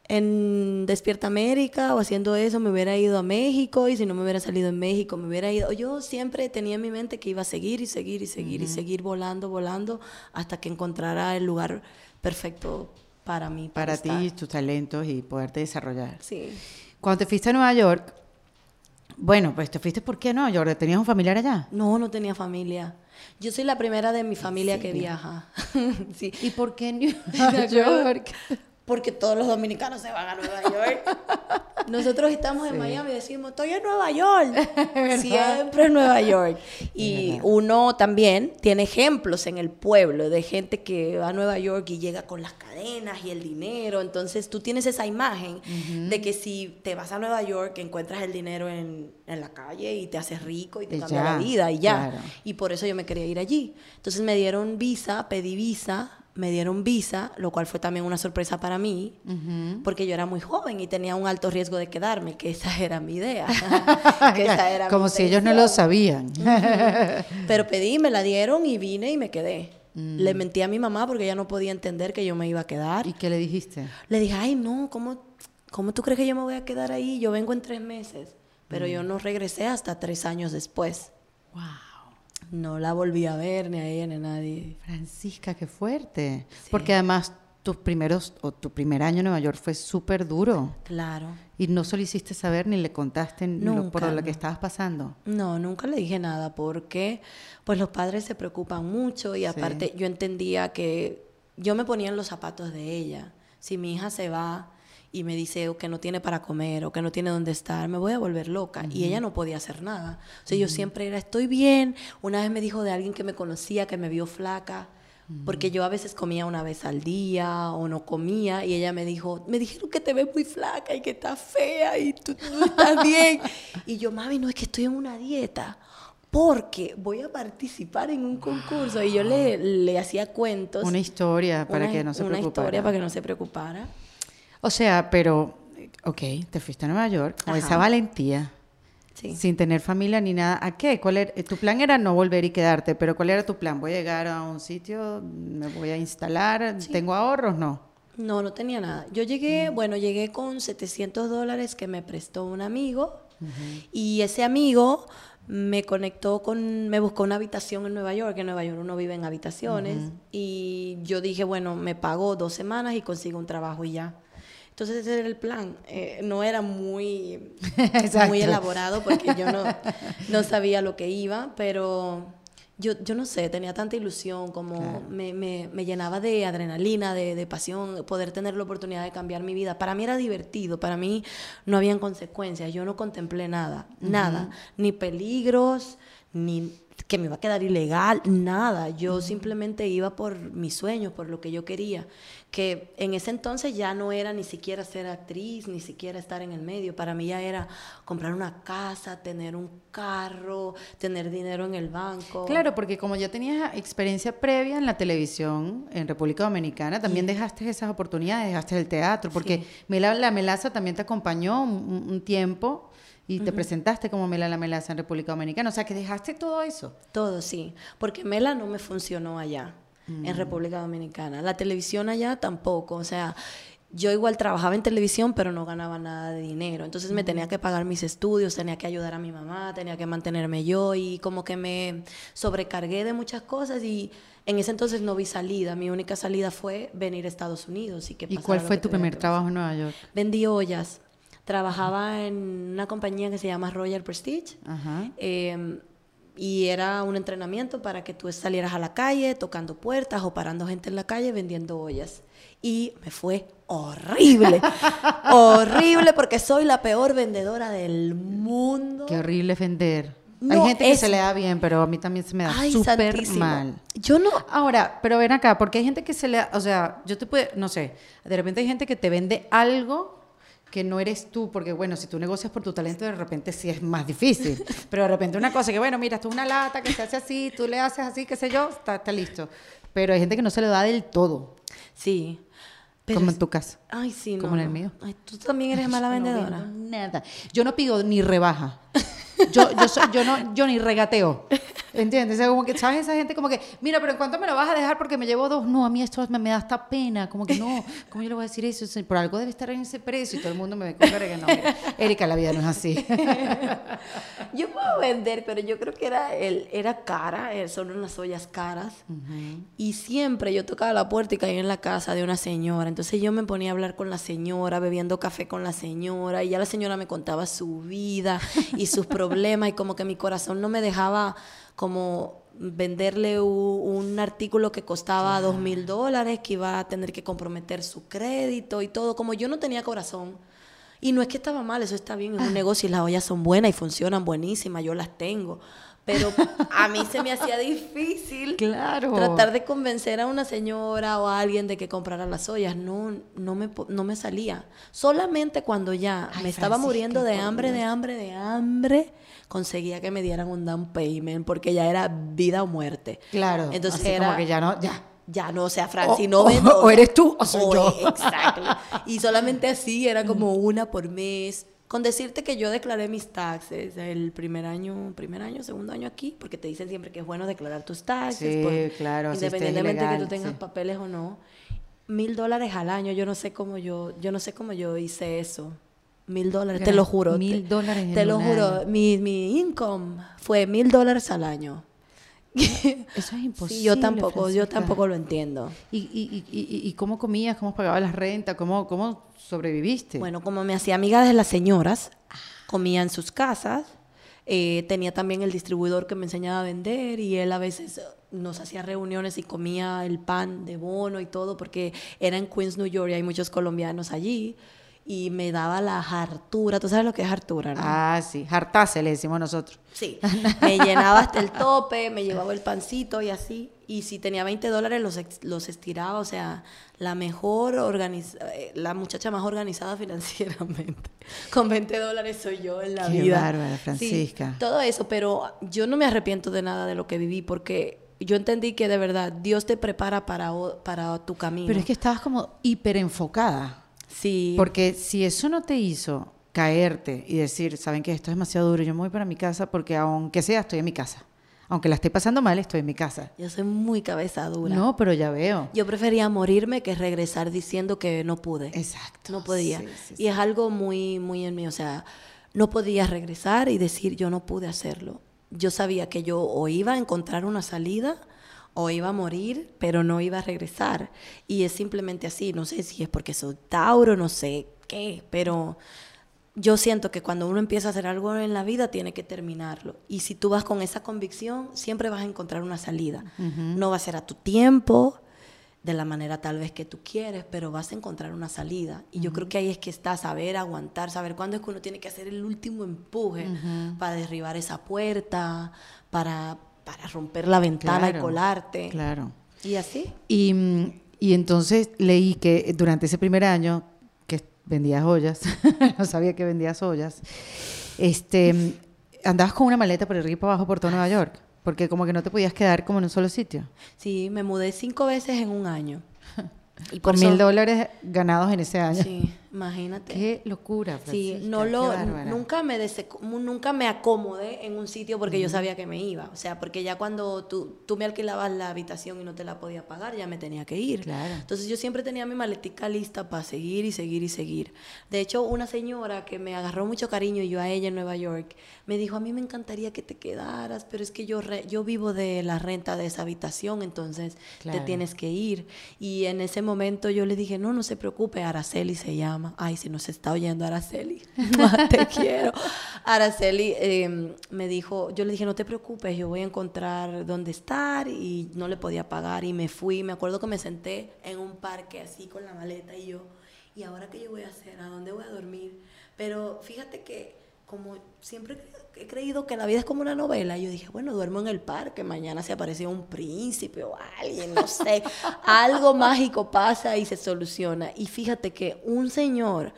en Despierta América o haciendo eso, me hubiera ido a México. Y si no me hubiera salido en México, me hubiera ido. Yo siempre tenía en mi mente que iba a seguir y seguir y seguir y seguir volando, volando, hasta que encontrara el lugar perfecto para mí. para ti, estar. tus talentos y poderte desarrollar. Sí. Cuando te fuiste a Nueva York, bueno, pues te fuiste ¿por qué Nueva York? ¿Tenías un familiar allá? No, no tenía familia. Yo soy la primera de mi familia que viaja. sí. ¿Y por qué en Nueva York? Porque todos los dominicanos se van a Nueva York. Nosotros estamos en Miami y decimos, estoy en Nueva York. Siempre en Nueva York. Y uno también tiene ejemplos en el pueblo de gente que va a Nueva York y llega con las cadenas y el dinero. Entonces tú tienes esa imagen de que si te vas a Nueva York encuentras el dinero en, en la calle y te haces rico y te Y cambia ya, la vida y ya. claro. Y por eso yo me quería ir allí. Entonces me dieron visa, pedí visa, me dieron visa, lo cual fue también una sorpresa para mí, porque yo era muy joven y tenía un alto riesgo de quedarme, que esa era mi idea. que esa era mi Como si ellos no lo sabían. Pero pedí, me la dieron y vine y me quedé. Mm. Le mentí a mi mamá porque ella no podía entender que yo me iba a quedar. ¿Y qué le dijiste? Le dije, ay, no, ¿cómo, ¿cómo tú crees que yo me voy a quedar ahí? Yo vengo en tres meses. Pero Mm. yo no regresé hasta tres años después. Wow. No la volví a ver ni a ella ni a nadie. Francisca, qué fuerte. Porque además tus primeros o tu primer año en Nueva York fue súper duro Claro. y no solo hiciste saber ni le contaste ni lo- por Nunca, lo que estabas pasando. No, nunca le dije nada porque pues los padres se preocupan mucho y aparte yo entendía que yo me ponía en los zapatos de ella. Si mi hija se va y me dice o que no tiene para comer o que no tiene dónde estar, me voy a volver loca. Y ella no podía hacer nada. O sea, yo siempre era, estoy bien. Una vez me dijo de alguien que me conocía, que me vio flaca, porque yo a veces comía una vez al día o no comía, y ella me dijo, me dijeron que te ves muy flaca y que estás fea y tú no estás bien. y yo, mami, no es que estoy en una dieta. Porque voy a participar en un concurso y yo le, le hacía cuentos. Una historia para una- que no se Una preocupara. historia para que no se preocupara. O sea, pero, ok, te fuiste a Nueva York con Ajá. esa valentía, Sí. sin tener familia ni nada. ¿A qué? ¿Cuál era? Tu plan era no volver y quedarte, pero ¿cuál era tu plan? ¿Voy a llegar a un sitio? ¿Me voy a instalar? ¿Tengo ahorros? No. No, no tenía nada. Yo llegué, bueno, llegué con 700 dólares que me prestó un amigo y ese amigo me conectó con, me buscó una habitación en Nueva York, que en Nueva York uno vive en habitaciones y yo dije, bueno, me pago dos semanas y consigo un trabajo y ya. Entonces ese era el plan. Eh, no era muy, elaborado porque yo no, no sabía lo que iba, pero yo, yo no sé, tenía tanta ilusión, como Claro. me, me, me llenaba de adrenalina, de, de pasión, poder tener la oportunidad de cambiar mi vida. Para mí era divertido, para mí no habían consecuencias, yo no contemplé nada, nada, ni peligros, ni que me iba a quedar ilegal, nada. Yo simplemente iba por mis sueños, por lo que yo quería, que en ese entonces ya no era ni siquiera ser actriz, ni siquiera estar en el medio. Para mí ya era comprar una casa, tener un carro, tener dinero en el banco. Claro, porque como ya tenías experiencia previa en la televisión en República Dominicana, también dejaste esas oportunidades, dejaste el teatro, porque Mela la Melaza también te acompañó un, un- un tiempo y te presentaste como Mela la Melaza en República Dominicana. O sea, que dejaste todo eso. Todo, sí. Porque Mela no me funcionó allá, en República Dominicana. La televisión allá tampoco. O sea, yo igual trabajaba en televisión, pero no ganaba nada de dinero. Entonces me tenía que pagar mis estudios, tenía que ayudar a mi mamá, tenía que mantenerme yo y como que me sobrecargué de muchas cosas y en ese entonces no vi salida. Mi única salida fue venir a Estados Unidos. ¿Y, que ¿Y cuál fue que tu primer trabajo en Nueva York? Vendí ollas. Trabajaba en una compañía que se llama Royal Prestige. Ajá. Eh, y era un entrenamiento para que tú salieras a la calle tocando puertas o parando gente en la calle vendiendo ollas. Y me fue horrible, horrible porque soy la peor vendedora del mundo. Qué horrible vender. Hay gente que se le da bien, pero a mí también se me da súper mal. Yo no, Ahora, pero ven acá, porque hay gente que se le da, o sea, yo te puedo, no sé, de repente hay gente que te vende algo que no eres tú, porque bueno, si tú negocias por tu talento, de repente sí es más difícil. Pero de repente una cosa que, bueno, mira, esto es una lata que se hace así, tú le haces así, qué sé yo, está, está listo. Pero hay gente que no se lo da del todo, sí. como es- en tu caso. Ay, sí, no. como en el mío. Ay, tú también eres mala no vendedora. nada. Yo no pido ni rebaja. Yo, yo, no, yo ni regateo. ¿Entiendes? O sea, como que, ¿sabes? Esa gente como que, mira, pero ¿en cuánto me lo vas a dejar? Porque me llevo dos. No, a mí esto me, me da hasta pena. Como que no, ¿cómo yo le voy a decir eso? Por algo debe estar en ese precio y todo el mundo me ve con cara que no. mira, Erika, la vida no es así. Yo puedo vender, pero yo creo que era, el, era cara, eh, son unas ollas caras. Y siempre yo tocaba la puerta y caía en la casa de una señora. Entonces yo me ponía a hablar con la señora, bebiendo café con la señora. Y ya la señora me contaba su vida y sus problemas. Y como que mi corazón no me dejaba como venderle un artículo que costaba dos mil dólares, que iba a tener que comprometer su crédito y todo. Como yo no tenía corazón. Y no es que estaba mal, eso está bien, es un negocio y las ollas son buenas y funcionan buenísimas, yo las tengo. Pero a mí se me hacía difícil Claro. tratar de convencer a una señora o a alguien de que comprara las ollas. No, no, me, no me salía. Solamente cuando ya Ay, me estaba muriendo de hambre, de hambre, de hambre, conseguía que me dieran un down payment porque ya era vida o muerte. Claro. Entonces así era como que ya no, ya. ya no, o sea, Franci, no vendo. o eres tú o soy yo. Exacto. Y solamente así era como una por mes. Con decirte que yo declaré mis taxes el primer año, primer año, segundo año aquí, porque te dicen siempre que es bueno declarar tus taxes. Sí, por- claro, si Independientemente de que tú tengas sí. papeles o no. Mil dólares al año, yo no sé cómo yo, yo no sé cómo yo hice eso. Mil dólares, te lo juro. Mil te- dólares en Te lo juro. Mi, mi income fue mil dólares al año. Eso es imposible. Sí, yo tampoco, yo Francisca. tampoco lo entiendo. ¿Y, y, y, y, cómo comías? ¿Cómo pagabas las rentas? ¿Cómo, cómo sobreviviste? Bueno, como me hacía amiga de las señoras, comía en sus casas. eh, tenía también el distribuidor que me enseñaba a vender y él a veces nos hacía reuniones y comía el pan de bono y todo porque era en Queens, New York y hay muchos colombianos allí y me daba la hartura. ¿Tú sabes lo que es hartura, no? Ah, sí. Jartase le decimos nosotros. Sí, me llenaba hasta el tope, me llevaba el pancito y así. Y si tenía 20 dólares, los, los estiraba. O sea, la mejor organiz- eh, la muchacha más organizada financieramente. Con 20 dólares soy yo en la Qué vida. bárbara, Sí, Francisca. todo eso, pero yo no me arrepiento de nada de lo que viví porque yo entendí que de verdad Dios te prepara para, para tu camino. Pero es que estabas como hiper enfocada. Sí. Porque si eso no te hizo caerte y decir, saben que esto es demasiado duro, yo me voy para mi casa porque aunque sea, estoy en mi casa. Aunque la esté pasando mal, estoy en mi casa. yo soy muy cabeza dura. No, pero ya veo. Yo prefería morirme que regresar diciendo que no pude. Exacto. No podía. Sí, sí, Y es algo muy, muy en mí. O sea, no podía regresar y decir yo no pude hacerlo. Yo sabía que yo o iba a encontrar una salida o iba a morir, pero no iba a regresar. Y es simplemente así. No sé si es porque soy Tauro, no sé qué, pero yo siento que cuando uno empieza a hacer algo en la vida tiene que terminarlo. Y si tú vas con esa convicción, siempre vas a encontrar una salida. No va a ser a tu tiempo, de la manera tal vez que tú quieres, pero vas a encontrar una salida. Y yo creo que ahí es que está saber aguantar, saber cuándo es que uno tiene que hacer el último empuje para derribar esa puerta, para, para romper la ventana y colarte. Claro. Y así. Y, y entonces leí que durante ese primer año que vendías ollas, no sabía que vendías ollas, este, andabas con una maleta por arriba y para abajo por todo Nueva York, porque como que no te podías quedar como en un solo sitio. Sí, me mudé cinco veces en un año. Y eso- mil dólares ganados en ese año. Sí, imagínate. Qué locura, Sí, no lo, nunca me nunca me acomodé en un sitio porque yo sabía que me iba. O sea, porque ya cuando tú, tú me alquilabas la habitación y no te la podía pagar, ya me tenía que ir. Claro. Entonces yo siempre tenía mi maletica lista para seguir y seguir y seguir. De hecho, una señora que me agarró mucho cariño y yo a ella en Nueva York, me dijo, a mí me encantaría que te quedaras, pero es que yo, re- yo vivo de la renta de esa habitación, entonces Claro. te tienes que ir. Y en ese momento yo le dije, no, no se preocupe, Araceli se llama. Ay, si nos está oyendo Araceli, te quiero. Araceli eh, me dijo, yo le dije, no te preocupes, yo voy a encontrar dónde estar y no le podía pagar y me fui. Me acuerdo que me senté en un parque así con la maleta y yo, ¿y ahora qué yo voy a hacer? ¿A dónde voy a dormir? Pero fíjate que como siempre he creído que la vida es como una novela, yo dije, bueno, duermo en el parque, mañana se aparece un príncipe o alguien, no sé, algo mágico pasa y se soluciona. Y fíjate que un señor,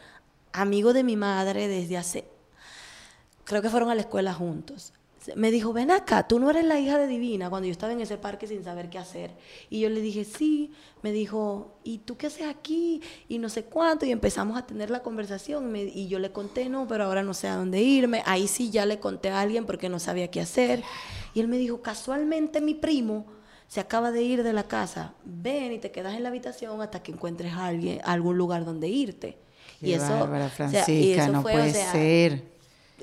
amigo de mi madre desde hace, creo que fueron a la escuela juntos, me dijo, ven acá, tú no eres la hija de Divina, cuando yo estaba en ese parque sin saber qué hacer. Y yo le dije, sí, me dijo, ¿y tú qué haces aquí? Y no sé cuánto, y empezamos a tener la conversación. y yo le conté, no, pero ahora no sé a dónde irme. Ahí sí ya le conté a alguien porque no sabía qué hacer. Y él me dijo, casualmente mi primo se acaba de ir de la casa, ven y te quedas en la habitación hasta que encuentres a alguien, algún lugar donde irte. y eso, Francisca, no puede ser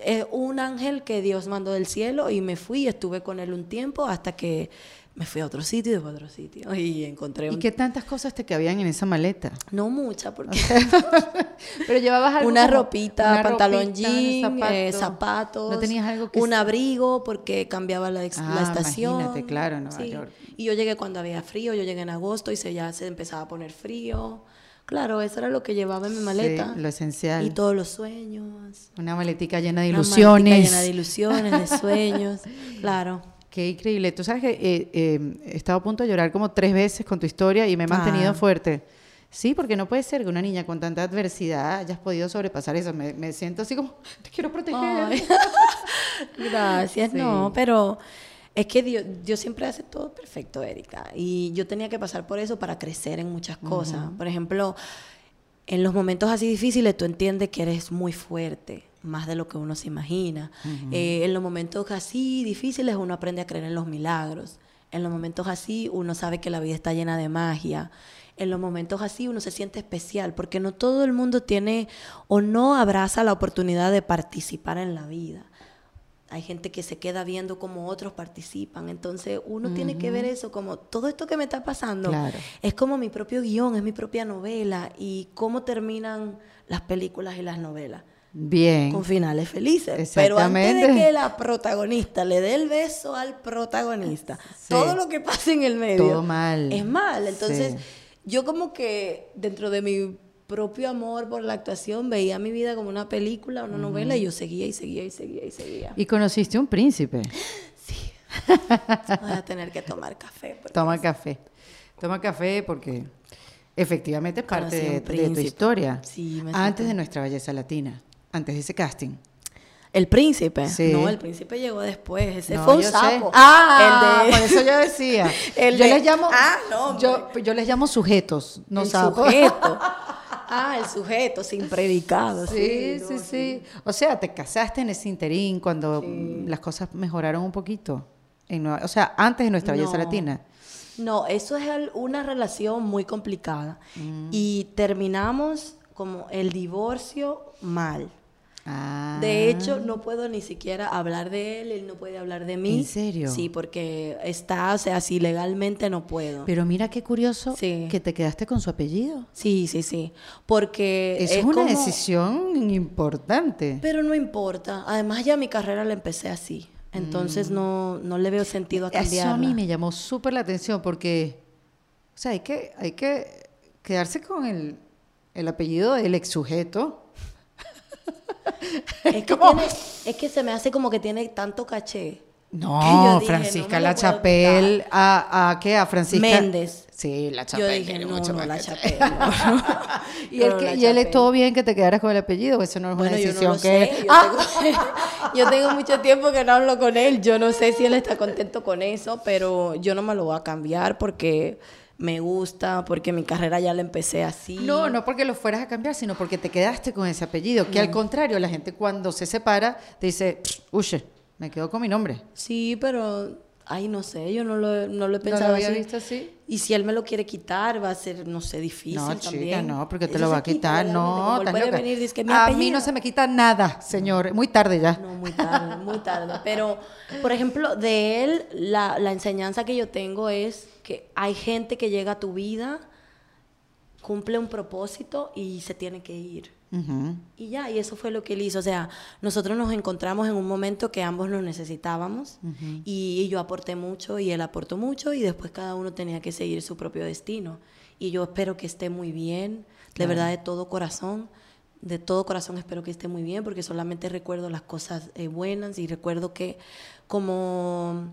es un ángel que Dios mandó del cielo y me fui, estuve con él un tiempo hasta que me fui a otro sitio y después a otro sitio y encontré ¿Y qué tantas cosas te cabían en esa maleta? No muchas, porque... Pero llevabas algo Una ropita, pantalón jean, eh, zapatos. ¿No tenías algo Un abrigo porque cambiaba la, ah, estación. imagínate, claro, en Nueva York. Y yo llegué cuando había frío, yo llegué en agosto y se, ya se empezaba a poner frío. Claro, eso era lo que llevaba en mi maleta. Sí, lo esencial. Y todos los sueños. Una maletica llena de ilusiones. Una llena de ilusiones, de sueños. Claro. Qué increíble. Tú sabes que eh, eh, he estado a punto de llorar como tres veces con tu historia y me he mantenido ah. fuerte. Sí, porque no puede ser que una niña con tanta adversidad hayas podido sobrepasar eso. Me, siento así como, te quiero proteger. Gracias, no, pero es que Dios, siempre hace todo perfecto, Erika. Y yo tenía que pasar por eso para crecer en muchas cosas. Por ejemplo, en los momentos así difíciles tú entiendes que eres muy fuerte, más de lo que uno se imagina. Eh, en los momentos así difíciles uno aprende a creer en los milagros. En los momentos así uno sabe que la vida está llena de magia. En los momentos así uno se siente especial porque no todo el mundo tiene o no abraza la oportunidad de participar en la vida hay gente que se queda viendo cómo otros participan. Entonces uno tiene que ver eso como todo esto que me está pasando es como mi propio guion, es mi propia novela y cómo terminan las películas y las novelas. Bien. Con finales felices. Pero antes de que la protagonista le dé el beso al protagonista, todo lo que pasa en el medio todo mal. es mal. Entonces, yo como que dentro de mi propio amor por la actuación, veía mi vida como una película, una novela, y yo seguía y seguía y seguía y seguía. ¿Y conociste un príncipe? Sí. Voy a tener que tomar café. Toma café. Toma café porque efectivamente es parte de, tu historia. Sí, antes de nuestra belleza latina, antes de ese casting. El príncipe. Sí. No, el príncipe llegó después. Ese fue un sapo. Ah, el de... por eso yo decía. yo les llamo. Ah, no. Yo, yo les llamo sujetos, no el Sujeto. Ah, el sujeto, sin predicado. Sí, sí, sí, O sea, te casaste en ese interín cuando las cosas mejoraron un poquito. o sea, antes de nuestra belleza latina. No, eso es una relación muy complicada. Mm. Y terminamos como el divorcio mal. De hecho, ah. no puedo ni siquiera hablar de él, él no puede hablar de mí. ¿En serio? Sí, porque está, o sea, así legalmente no puedo. Pero mira qué curioso que te quedaste con su apellido. Sí, sí, sí. Porque es, es una decisión importante. Pero no importa. Además, ya mi carrera la empecé así. Entonces mm. no, no le veo sentido a cambiarla. Eso a mí me llamó súper la atención porque, o sea, hay que, hay que quedarse con el, el apellido del ex sujeto es, que tiene, es que se me hace como que tiene tanto caché. No, Francisca La Chapelle, a, a, qué? A Francisca Méndez. Sí, La Chapelle. Yo dije, no, no, La Chapelle. y, él, que, y él es todo bien que te quedaras con el apellido, eso no es una decisión que... Yo, ¡Ah! tengo, yo tengo mucho tiempo que no hablo con él, yo no sé si él está contento con eso, pero yo no me lo voy a cambiar porque me gusta, porque mi carrera ya la empecé así. No, no porque lo fueras a cambiar, sino porque te quedaste con ese apellido, que al contrario, la gente cuando se separa te dice, uche, me quedo con mi nombre. Sí, pero, ay, no sé, yo no lo, no lo he pensado ¿No lo había visto así? Y si él me lo quiere quitar, va a ser, no sé, difícil no, también. no, porque te lo va a quitar, no, A mí no se me quita nada, señor, muy tarde ya. No, muy tarde, muy tarde. Pero, por ejemplo, de él, la, la enseñanza que yo tengo es hay gente que llega a tu vida, cumple un propósito y se tiene que ir. Y ya, y eso fue lo que él hizo. O sea, nosotros nos encontramos en un momento que ambos nos necesitábamos y, yo aporté mucho y él aportó mucho y después cada uno tenía que seguir su propio destino. Y yo espero que esté muy bien, de verdad, de todo corazón. de todo corazón espero que esté muy bien porque solamente recuerdo las cosas eh, buenas y recuerdo que como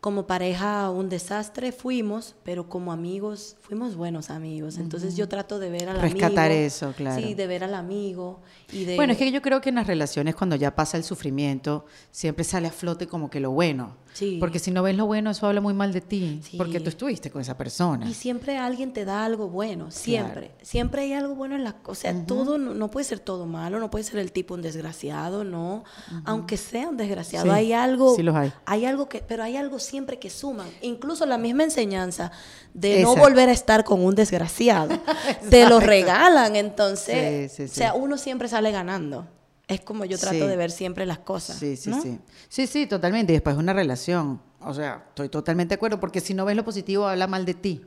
como pareja un desastre fuimos, pero como amigos fuimos buenos amigos. Entonces yo trato de ver al amigo. Rescatar eso, claro. Sí, de ver al amigo. Y de... Bueno, es que yo creo que en las relaciones cuando ya pasa el sufrimiento, siempre sale a flote como que lo bueno. Porque si no ves lo bueno, eso habla muy mal de ti. Porque tú estuviste con esa persona. Y siempre alguien te da algo bueno, siempre. Siempre hay algo bueno en la... O sea, todo, no, puede ser todo malo, no puede ser el tipo un desgraciado, no. Aunque sea un desgraciado, hay algo... Sí los hay. Hay algo que... Pero hay algo siempre que suman. Incluso la misma enseñanza de no volver a estar con un desgraciado. te lo regalan, entonces... o sea, uno siempre sale ganando. Es como yo trato de ver siempre las cosas. Sí, sí, sí. Sí, sí, totalmente. Y después una relación. O sea, estoy totalmente de acuerdo, porque si no ves lo positivo, habla mal de ti.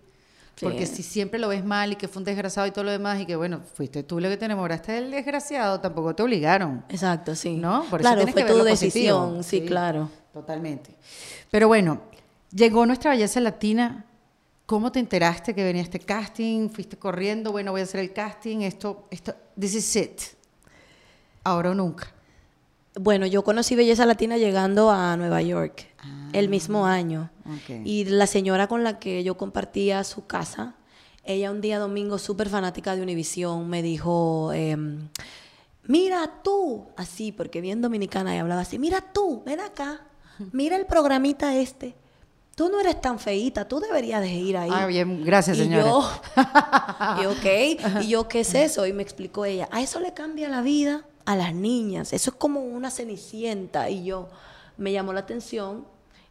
Porque si siempre lo ves mal y que fue un desgraciado y todo lo demás, y que bueno, fuiste tú lo que te enamoraste del desgraciado, tampoco te obligaron. Exacto, sí. ¿No? Por claro, fue tu decisión, sí, claro. Totalmente. Pero bueno, llegó nuestra belleza latina. ¿Cómo te enteraste que venía este casting? ¿Fuiste corriendo? Bueno, voy a hacer el casting. Esto, esto, this is it. Ahora o nunca. Bueno, yo conocí Belleza Latina llegando a Nueva York el mismo ah, año. Y la señora con la que yo compartía su casa, ella un día domingo súper fanática de Univisión me dijo, em, mira tú, así, porque bien dominicana y hablaba así, mira tú, ven acá, mira el programita este. Tú no eres tan feíta, tú deberías de ir ahí. Ah, bien, gracias, señora. Y yo, y ok, y yo, ¿qué es eso? Y me explicó ella, a eso le cambia la vida a las niñas. Eso es como una cenicienta. Y yo me llamó la atención,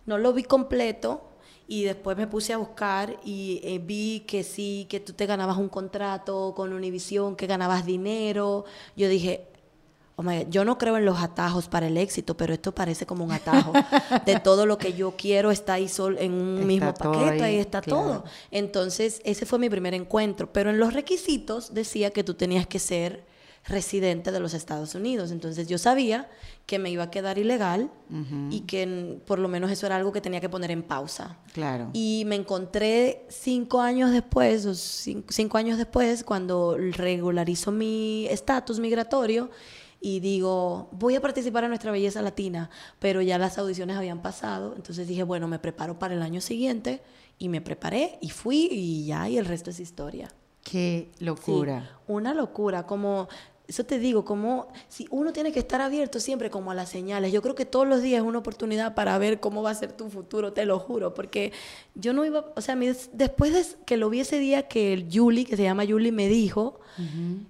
no lo vi completo. Y después me puse a buscar y eh, vi que sí, que tú te ganabas un contrato con Univision, que ganabas dinero. Yo dije, oh yo no creo en los atajos para el éxito, pero esto parece como un atajo. de todo lo que yo quiero está ahí sol, en un mismo paquete, ahí, está todo. Entonces, ese fue mi primer encuentro. Pero en los requisitos decía que tú tenías que ser residente de los Estados Unidos. Entonces yo sabía que me iba a quedar ilegal y que por lo menos eso era algo que tenía que poner en pausa. Claro. Y me encontré cinco años después, o cinco, años después, cuando regularizo mi estatus migratorio y digo, voy a participar en nuestra belleza latina, pero ya las audiciones habían pasado, entonces dije, bueno, me preparo para el año siguiente y me preparé y fui y ya, y el resto es historia. Qué locura. una locura, como eso te digo, como si uno tiene que estar abierto siempre como a las señales. Yo creo que todos los días es una oportunidad para ver cómo va a ser tu futuro, te lo juro, porque yo no iba, o sea, después de que lo vi ese día que el Julie, que se llama Julie, me dijo,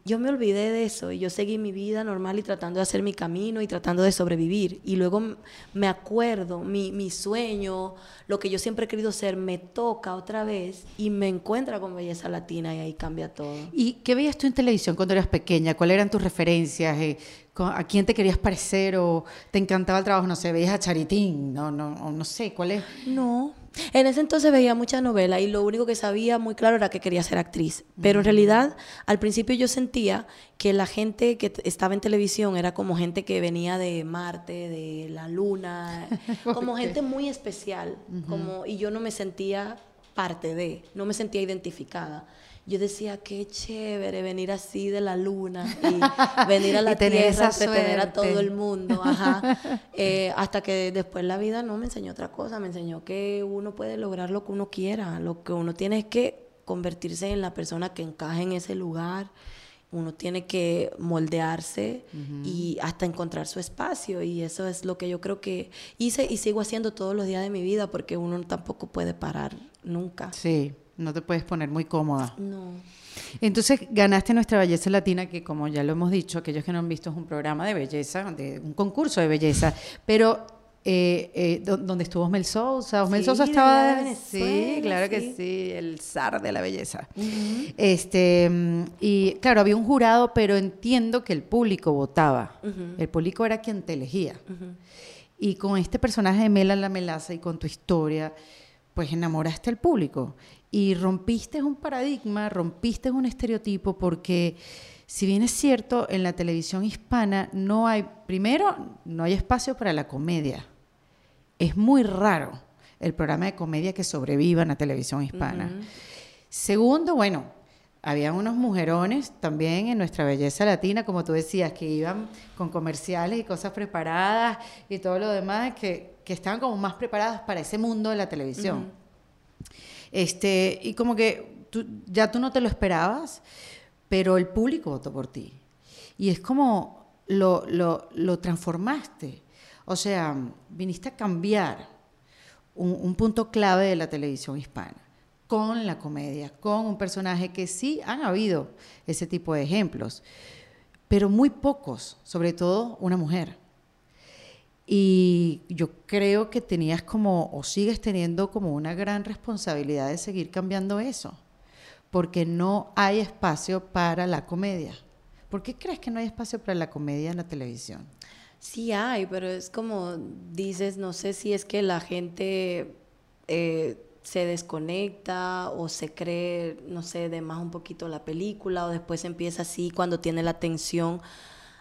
yo me olvidé de eso y yo seguí mi vida normal y tratando de hacer mi camino y tratando de sobrevivir. Y luego me acuerdo, mi, mi sueño, lo que yo siempre he querido ser, me toca otra vez y me encuentra con Belleza Latina y ahí cambia todo. ¿Y qué veías tú en televisión cuando eras pequeña? ¿Cuáles eran tus referencias? Eh, ¿A quién te querías parecer o te encantaba el trabajo? No sé, veías a Charitín, no, no, no sé, ¿cuál es? No, en ese entonces veía mucha novela y lo único que sabía muy claro era que quería ser actriz. Pero en realidad, al principio yo sentía que la gente que estaba en televisión era como gente que venía de Marte, de la Luna, como gente muy especial. como, y yo no me sentía parte de, no me sentía identificada yo decía, qué chévere venir así de la luna y venir a la tierra, entretener a todo el mundo. Eh, hasta que después la vida no me enseñó otra cosa, me enseñó que uno puede lograr lo que uno quiera, lo que uno tiene es que convertirse en la persona que encaje en ese lugar. Uno tiene que moldearse y hasta encontrar su espacio. Y eso es lo que yo creo que hice y sigo haciendo todos los días de mi vida porque uno tampoco puede parar nunca. Sí, no te puedes poner muy cómoda. No. Entonces ganaste nuestra belleza latina, que como ya lo hemos dicho, aquellos que no han visto es un programa de belleza, de un concurso de belleza, pero eh, eh, donde estuvo Osmel Sousa. Osmel Sousa estaba. Sí, claro que sí, el zar de la belleza. este, y claro, había un jurado, pero entiendo que el público votaba. El público era quien te elegía. Y con este personaje de Mela la Melaza y con tu historia, pues enamoraste al público y rompiste un paradigma, rompiste un estereotipo, porque si bien es cierto, en la televisión hispana no hay, primero, no hay espacio para la comedia. Es muy raro el programa de comedia que sobreviva en la televisión hispana. Segundo, bueno, había unos mujerones también en nuestra belleza latina, como tú decías, que iban con comerciales y cosas preparadas y todo lo demás, que, que estaban como más preparadas para ese mundo de la televisión. este, y como que tú, ya tú no te lo esperabas, pero el público votó por ti. Y es como lo, lo, lo transformaste. O sea, viniste a cambiar un, un punto clave de la televisión hispana con la comedia, con un personaje que sí han habido ese tipo de ejemplos, pero muy pocos, sobre todo una mujer. Y yo creo que tenías como, o sigues teniendo como una gran responsabilidad de seguir cambiando eso, porque no hay espacio para la comedia. ¿Por qué crees que no hay espacio para la comedia en la televisión? Sí hay, pero es como dices, no sé si es que la gente eh, se desconecta o se cree, no sé, de más un poquito la película o después empieza así cuando tiene la atención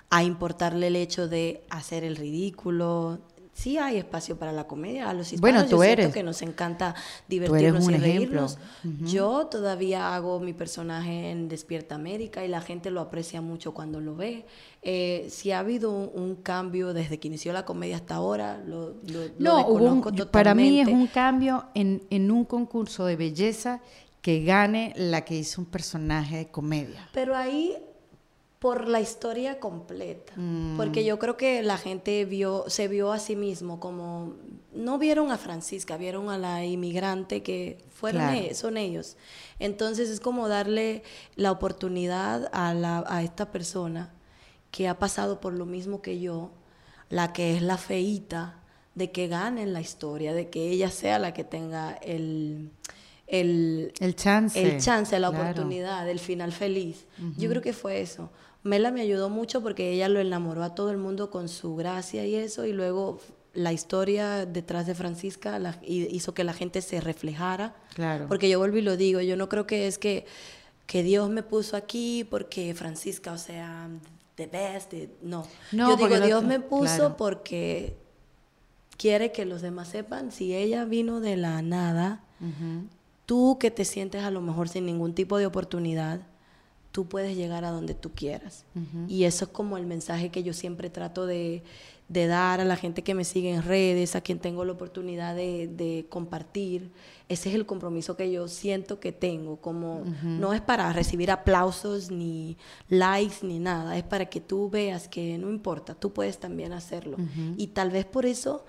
a importarle el hecho de hacer el ridículo. Sí hay espacio para la comedia. A los hispanos bueno, tú yo eres, que nos encanta divertirnos un y ejemplo. reírnos. Yo todavía hago mi personaje en Despierta América y la gente lo aprecia mucho cuando lo ve. Eh, si ha habido un, un cambio desde que inició la comedia hasta ahora, lo, lo, lo No, hubo un- desconozco para mí es totalmente. un cambio en, en un concurso de belleza que gane la que hizo un personaje de comedia. Pero ahí por la historia completa, Mm. porque yo creo que la gente vio, se vio a sí mismo como no vieron a Francisca, vieron a la inmigrante que fueron Claro. e- son ellos. Entonces es como darle la oportunidad a la a esta persona que ha pasado por lo mismo que yo, la que es la feíta, de que gane en la historia, de que ella sea la que tenga el el, El chance. el chance, la claro. oportunidad, el final feliz. Yo creo que fue eso. Mela me ayudó mucho porque ella lo enamoró a todo el mundo con su gracia y eso, y luego la historia detrás de Francisca la- hi- hizo que la gente se reflejara. Claro. Porque yo vuelvo y lo digo, yo no creo que es que, que Dios me puso aquí porque Francisca, o sea, the best, the- no. No, yo digo, no Dios me puso claro. porque quiere que los demás sepan, si ella vino de la nada, tú que te sientes a lo mejor sin ningún tipo de oportunidad, tú puedes llegar a donde tú quieras. Y eso es como el mensaje que yo siempre trato de, de dar a la gente que me sigue en redes, a quien tengo la oportunidad de, de compartir. Ese es el compromiso que yo siento que tengo, como no es para recibir aplausos ni likes ni nada, es para que tú veas que no importa, tú puedes también hacerlo. Y tal vez por eso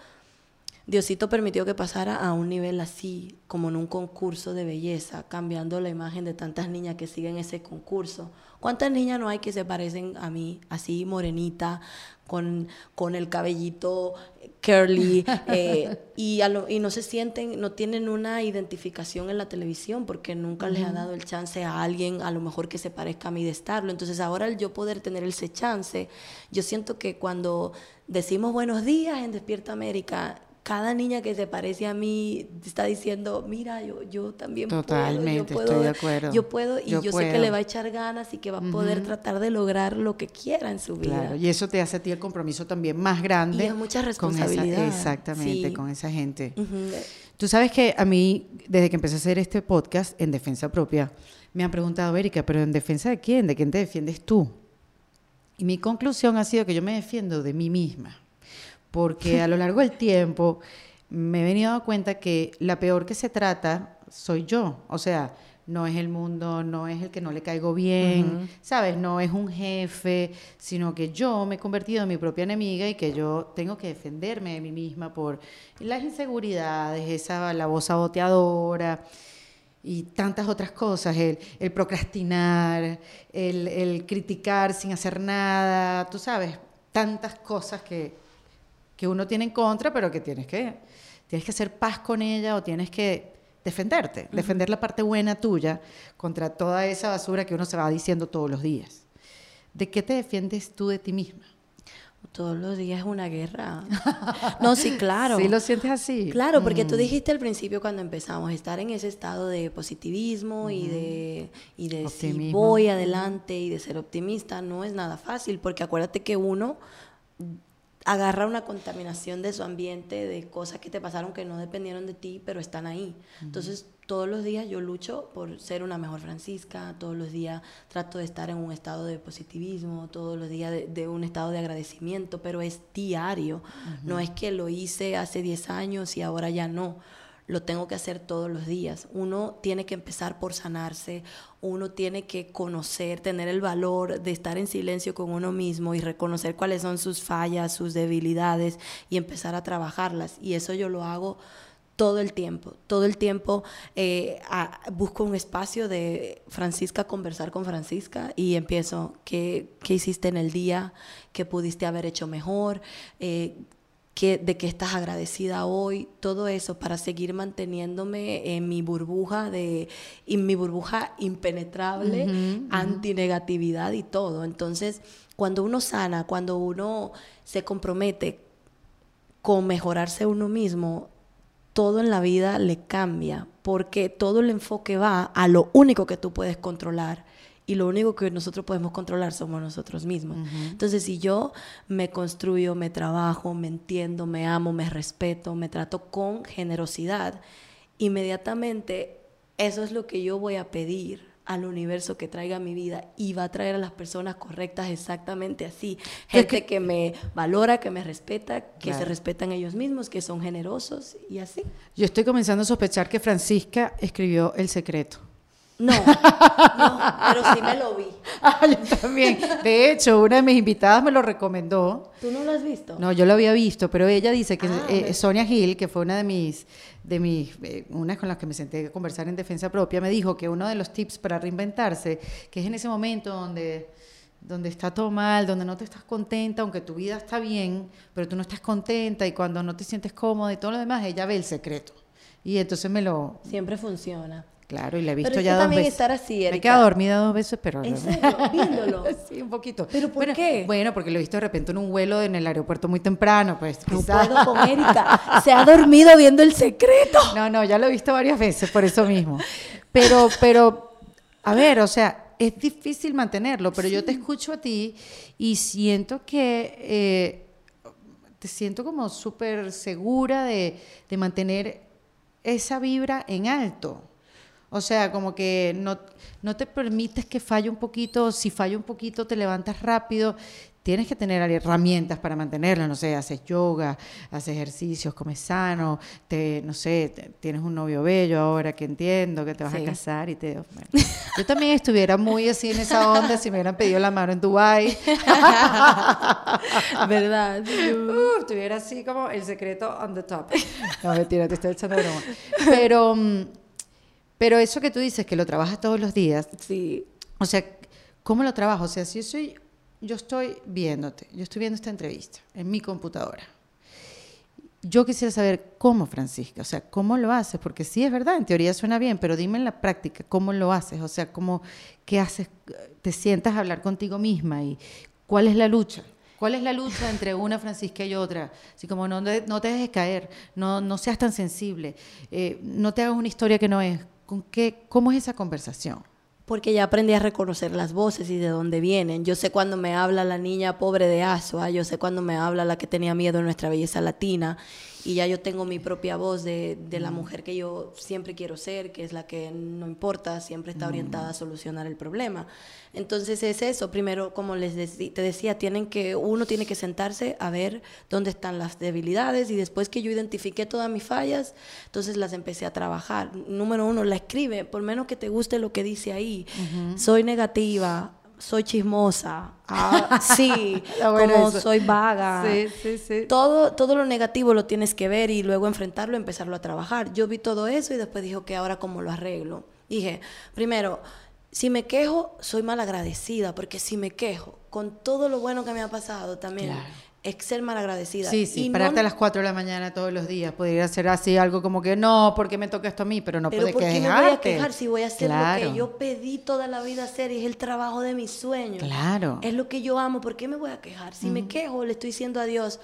Diosito permitió que pasara a un nivel así, como en un concurso de belleza, cambiando la imagen de tantas niñas que siguen ese concurso. ¿Cuántas niñas no hay que se parecen a mí, así morenita, con, con el cabellito curly, eh, y, a lo- y no se sienten, no tienen una identificación en la televisión porque nunca les ha dado el chance a alguien, a lo mejor que se parezca a mí de estarlo. Entonces ahora el yo poder tener ese chance, yo siento que cuando decimos buenos días en Despierta América, cada niña que se parece a mí está diciendo, mira, yo, yo también Totalmente, puedo, yo estoy puedo, de acuerdo. yo puedo, y Yo yo, sé que le va a echar ganas y que va a poder tratar de lograr lo que quiera en su vida. Claro, y eso te hace a ti el compromiso también más grande. Y es mucha con esa- responsabilidad, exactamente, sí. con esa gente. Tú sabes que a mí, desde que empecé a hacer este podcast en defensa propia, me han preguntado, Erika, pero ¿en defensa de quién? ¿De quién te defiendes tú? Y mi conclusión ha sido que yo me defiendo de mí misma, porque a lo largo del tiempo me he venido dando cuenta que la peor que se trata soy yo. O sea, no es el mundo, no es el que no le caigo bien, ¿sabes? No es un jefe, sino que yo me he convertido en mi propia enemiga y que yo tengo que defenderme de mí misma por las inseguridades, esa la voz saboteadora y tantas otras cosas, el, el procrastinar, el, el criticar sin hacer nada, tú sabes, tantas cosas que, que uno tiene en contra, pero que tienes que, tienes que hacer paz con ella o tienes que defenderte, defender la parte buena tuya contra toda esa basura que uno se va diciendo todos los días. ¿De qué te defiendes tú de ti misma? Todos los días es una guerra. No, sí, claro. ¿Sí lo sientes así? Claro, porque tú Mm. dijiste al principio cuando empezamos, estar en ese estado de positivismo y de, y de si voy adelante y de ser optimista no es nada fácil, porque acuérdate que uno agarra una contaminación de su ambiente, de cosas que te pasaron que no dependieron de ti, pero están ahí. Entonces, todos los días yo lucho por ser una mejor Francisca, todos los días trato de estar en un estado de positivismo, todos los días de, un estado de agradecimiento, pero es diario. No es que lo hice hace 10 años y ahora ya no lo tengo que hacer todos los días. Uno tiene que empezar por sanarse, uno tiene que conocer, tener el valor de estar en silencio con uno mismo y reconocer cuáles son sus fallas, sus debilidades y empezar a trabajarlas. Y eso yo lo hago todo el tiempo, todo el tiempo eh, busco un espacio de Francisca conversar con Francisca y empiezo, ¿qué, qué hiciste en el día? ¿Qué pudiste haber hecho mejor? Eh, de que estás agradecida hoy, todo eso para seguir manteniéndome en mi burbuja de en mi burbuja impenetrable, antinegatividad y todo. Entonces, cuando uno sana, cuando uno se compromete con mejorarse uno mismo, todo en la vida le cambia, porque todo el enfoque va a lo único que tú puedes controlar y lo único que nosotros podemos controlar somos nosotros mismos. Entonces, si yo me construyo, me trabajo, me entiendo, me amo, me respeto, me trato con generosidad, inmediatamente eso es lo que yo voy a pedir al universo que traiga mi vida y va a traer a las personas correctas exactamente así. Gente que, me valora, que me respeta, que se respetan ellos mismos, que son generosos y así. Yo estoy comenzando a sospechar que Francisca escribió El Secreto. No, no, pero sí me lo vi. Ah, yo también. De hecho, una de mis invitadas me lo recomendó. ¿Tú no lo has visto? No, yo lo había visto, pero ella dice que ah, eh, Sonia Gil, que fue una de mis, de mis, eh, una con las que me senté a conversar en defensa propia, me dijo que uno de los tips para reinventarse, que es en ese momento donde donde está todo mal, donde no te estás contenta, aunque tu vida está bien, pero tú no estás contenta y cuando no te sientes cómoda y todo lo demás, ella ve el secreto. Y entonces me lo... Siempre funciona. Claro, y la he visto ya dos también veces. estar así, Me he quedado dormida dos veces, pero... ¿En serio? Viéndolo. sí, un poquito. ¿Pero por qué? Bueno, porque lo he visto de repente en un vuelo en el aeropuerto muy temprano, pues No puedo con Erika. Se ha dormido viendo El Secreto. No, no, ya lo he visto varias veces, por eso mismo. Pero, pero, a ver, o sea, es difícil mantenerlo, pero yo te escucho a ti y siento que... Eh, te siento como súper segura de, de mantener esa vibra en alto. O sea, como que no, no te permites que falle un poquito, si falla un poquito te levantas rápido, tienes que tener herramientas para mantenerlo, no sé, haces yoga, haces ejercicios, comes sano, te, no sé, tienes un novio bello ahora que entiendo que te vas a casar y te... yo también estuviera muy así en esa onda si me hubieran pedido la mano en Dubai. ¿Verdad? Uh, estuviera así como el secreto on the top. No, mentira, te estoy echando broma. Pero... Mm, pero eso que tú dices, que lo trabajas todos los días. Sí. O sea, ¿cómo lo trabajo? O sea, si yo soy, yo estoy viéndote, yo estoy viendo esta entrevista en mi computadora. Yo quisiera saber cómo, Francisca, o sea, cómo lo haces, porque sí es verdad, en teoría suena bien, pero dime en la práctica cómo lo haces, o sea, cómo, qué haces, te sientas a hablar contigo misma y cuál es la lucha. ¿Cuál es la lucha entre una Francisca y otra? Así como no, no te dejes caer, no, no seas tan sensible, eh, no te hagas una historia que no es. ¿Con qué, ¿Cómo es esa conversación? Porque ya aprendí a reconocer las voces y de dónde vienen. Yo sé cuando me habla la niña pobre de Asua, yo sé cuando me habla la que tenía miedo de nuestra belleza latina, y ya yo tengo mi propia voz de, de, la mujer que yo siempre quiero ser, que es la que no importa, siempre está orientada a solucionar el problema. Entonces es eso, primero, como les te decía, tienen que, uno tiene que sentarse a ver dónde están las debilidades y después que yo identifiqué todas mis fallas, entonces las empecé a trabajar. Número uno, la escribe, por menos que te guste lo que dice ahí. Soy negativa, soy chismosa, ah, sí, como soy vaga. Sí, sí, sí. Todo, todo lo negativo lo tienes que ver y luego enfrentarlo, empezarlo a trabajar. Yo vi todo eso y después dije, que ahora cómo lo arreglo. Dije, primero, si me quejo, soy mal agradecida, porque si me quejo con todo lo bueno que me ha pasado también, es ser mal agradecida. Sí, sí, pararte a las 4 de la mañana todos los días. Podría ser así algo como que no, porque me toca esto a mí, pero no puede ¿por qué me voy a quejar si voy a hacer lo que yo pedí toda la vida hacer? Es el trabajo de mis sueños. Claro. Es lo que yo amo. ¿Por qué me voy a quejar? Si me quejo, le estoy diciendo a Dios,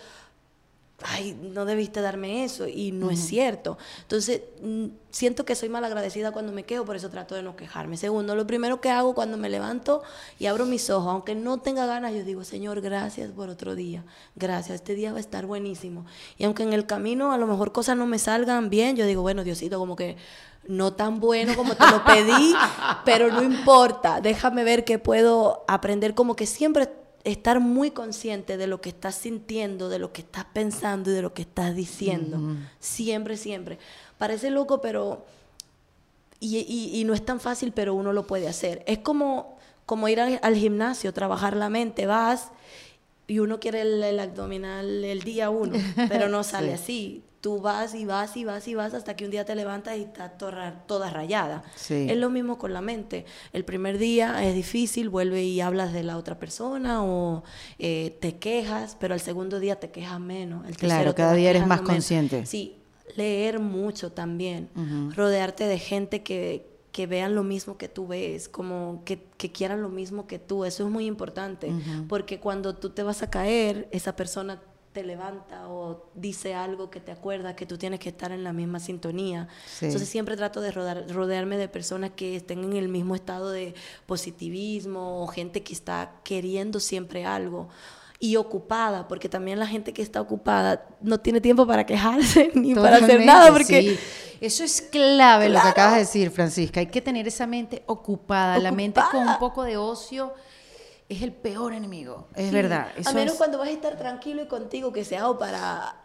ay, no debiste darme eso y no es cierto. Entonces, mm, siento que soy mal agradecida cuando me quejo, por eso trato de no quejarme. Segundo, lo primero que hago cuando me levanto y abro mis ojos, aunque no tenga ganas, yo digo, Señor, gracias por otro día. Gracias, este día va a estar buenísimo. Y aunque en el camino a lo mejor cosas no me salgan bien, yo digo, bueno, Diosito, como que no tan bueno como te lo pedí, pero no importa, déjame ver que puedo aprender como que siempre estar muy consciente de lo que estás sintiendo, de lo que estás pensando y de lo que estás diciendo. Siempre, siempre. Parece loco, pero... Y, no es tan fácil, pero uno lo puede hacer. Es como, como ir al, gimnasio, trabajar la mente. Vas y uno quiere el, abdominal el día uno, pero no sale así tú vas y vas y vas y vas hasta que un día te levantas y estás toda, toda rayada. Es lo mismo con la mente. El primer día es difícil, vuelve y hablas de la otra persona o eh, te quejas, pero al segundo día te quejas menos. El claro, cada día eres más consciente. Sí, leer mucho también, rodearte de gente que, que vean lo mismo que tú ves, como que, que, quieran lo mismo que tú. Eso es muy importante, porque cuando tú te vas a caer, esa persona te levanta o dice algo que te acuerda que tú tienes que estar en la misma sintonía. Entonces siempre trato de rodearme de personas que estén en el mismo estado de positivismo o gente que está queriendo siempre algo y ocupada, porque también la gente que está ocupada no tiene tiempo para quejarse ni para hacer nada, porque eso es clave lo que acabas de decir, Francisca. Hay que tener esa mente ocupada, la mente con un poco de ocio es el peor enemigo. Es verdad. a menos cuando vas a estar tranquilo y contigo, que sea o para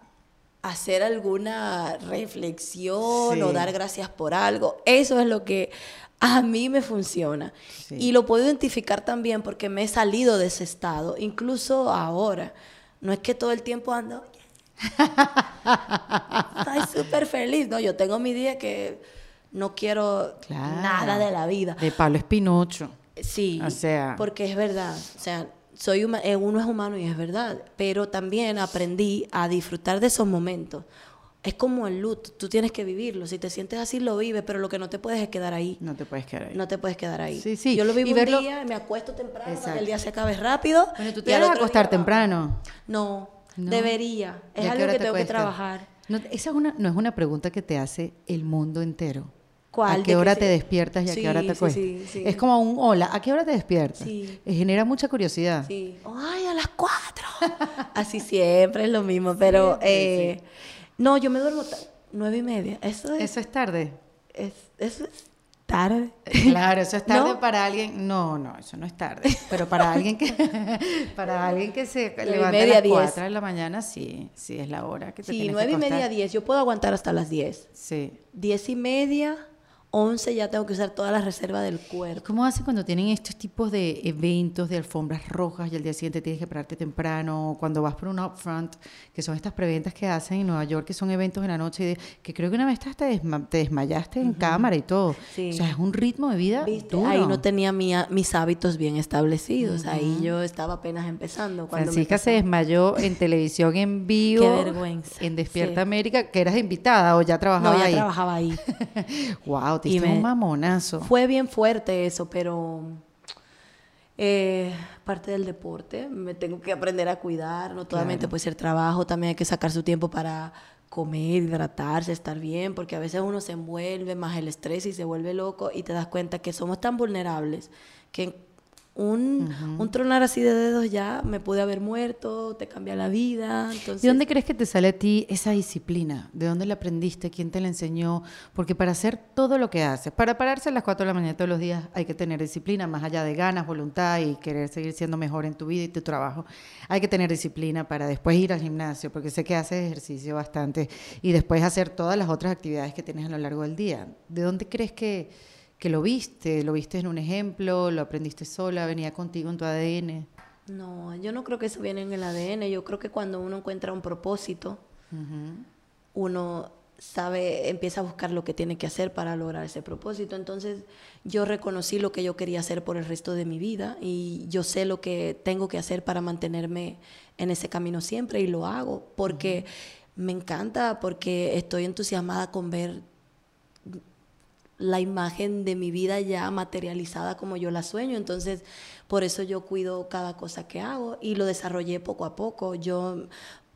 hacer alguna reflexión o dar gracias por algo. Eso es lo que a mí me funciona. Y lo puedo identificar también porque me he salido de ese estado, incluso ahora. No es que todo el tiempo ando, estoy súper feliz. No, yo tengo mi día que no quiero nada de la vida. De Pablo Espinocho. Sí, porque es verdad. O sea, soy eh, uno es humano y es verdad. Pero también aprendí a disfrutar de esos momentos. Es como el luto, tú tienes que vivirlo. Si te sientes así, lo vives, pero lo que no te puedes es quedar ahí. No te puedes quedar ahí. No te puedes quedar ahí. Sí, sí. Yo lo vivo un día, me acuesto temprano, para que el día se acabe rápido. Bueno, tú te vas a acostar temprano. No, debería. Es algo que tengo que trabajar. No, esa una, no es una pregunta que te hace el mundo entero. ¿A qué hora te despiertas y a qué hora te acuestas? es como un hola, ¿a qué hora te despiertas? Genera mucha curiosidad. Sí. Ay, a las cuatro. Así siempre es lo mismo, pero eh, no, yo me duermo nueve y media. Eso es, eso es tarde. Es, eso es tarde. Claro, eso es tarde para alguien. No, no, eso no es tarde. Pero para alguien que para alguien que se levanta a las cuatro de la mañana, sí, sí es la hora que te Sí, nueve y media, diez. Yo puedo aguantar hasta las diez. Sí. Diez y media 11 ya tengo que usar toda la reserva del cuerpo. ¿Cómo hace cuando tienen estos tipos de eventos de alfombras rojas y al día siguiente tienes que pararte temprano? Cuando vas por un upfront, que son estas preventas que hacen en Nueva York, que son eventos en la noche, que creo que una vez te, desmayaste en cámara y todo. O sea, es un ritmo de vida Ahí no tenía mis hábitos bien establecidos. Ahí yo estaba apenas empezando. Cuando Francisca se desmayó en televisión en vivo. Qué vergüenza. En Despierta América, que eras invitada o ya trabajaba ahí. No, ya trabajaba ahí. wow, y un mamonazo. Fue bien fuerte eso, pero eh, parte del deporte. Me tengo que aprender a cuidar, no solamente puede ser trabajo, también hay que sacar su tiempo para comer, hidratarse, estar bien, porque a veces uno se envuelve más el estrés y se vuelve loco y te das cuenta que somos tan vulnerables que un, un, tronar así de dedos ya me pude haber muerto, te cambia la vida. ¿De dónde crees que te sale a ti esa disciplina? ¿De dónde la aprendiste? ¿Quién te la enseñó? Porque para hacer todo lo que haces, para pararse a las 4 de la mañana todos los días hay que tener disciplina, más allá de ganas, voluntad y querer seguir siendo mejor en tu vida y tu trabajo. Hay que tener disciplina para después ir al gimnasio, porque sé que haces ejercicio bastante y después hacer todas las otras actividades que tienes a lo largo del día. ¿De dónde crees que que lo viste, lo viste en un ejemplo, lo aprendiste sola, venía contigo en tu ADN. No, yo no creo que eso viene en el ADN, yo creo que cuando uno encuentra un propósito, uno sabe, empieza a buscar lo que tiene que hacer para lograr ese propósito. Entonces yo reconocí lo que yo quería hacer por el resto de mi vida y yo sé lo que tengo que hacer para mantenerme en ese camino siempre y lo hago porque me encanta, porque estoy entusiasmada con ver la imagen de mi vida ya materializada como yo la sueño. Entonces, por eso yo cuido cada cosa que hago y lo desarrollé poco a poco. Yo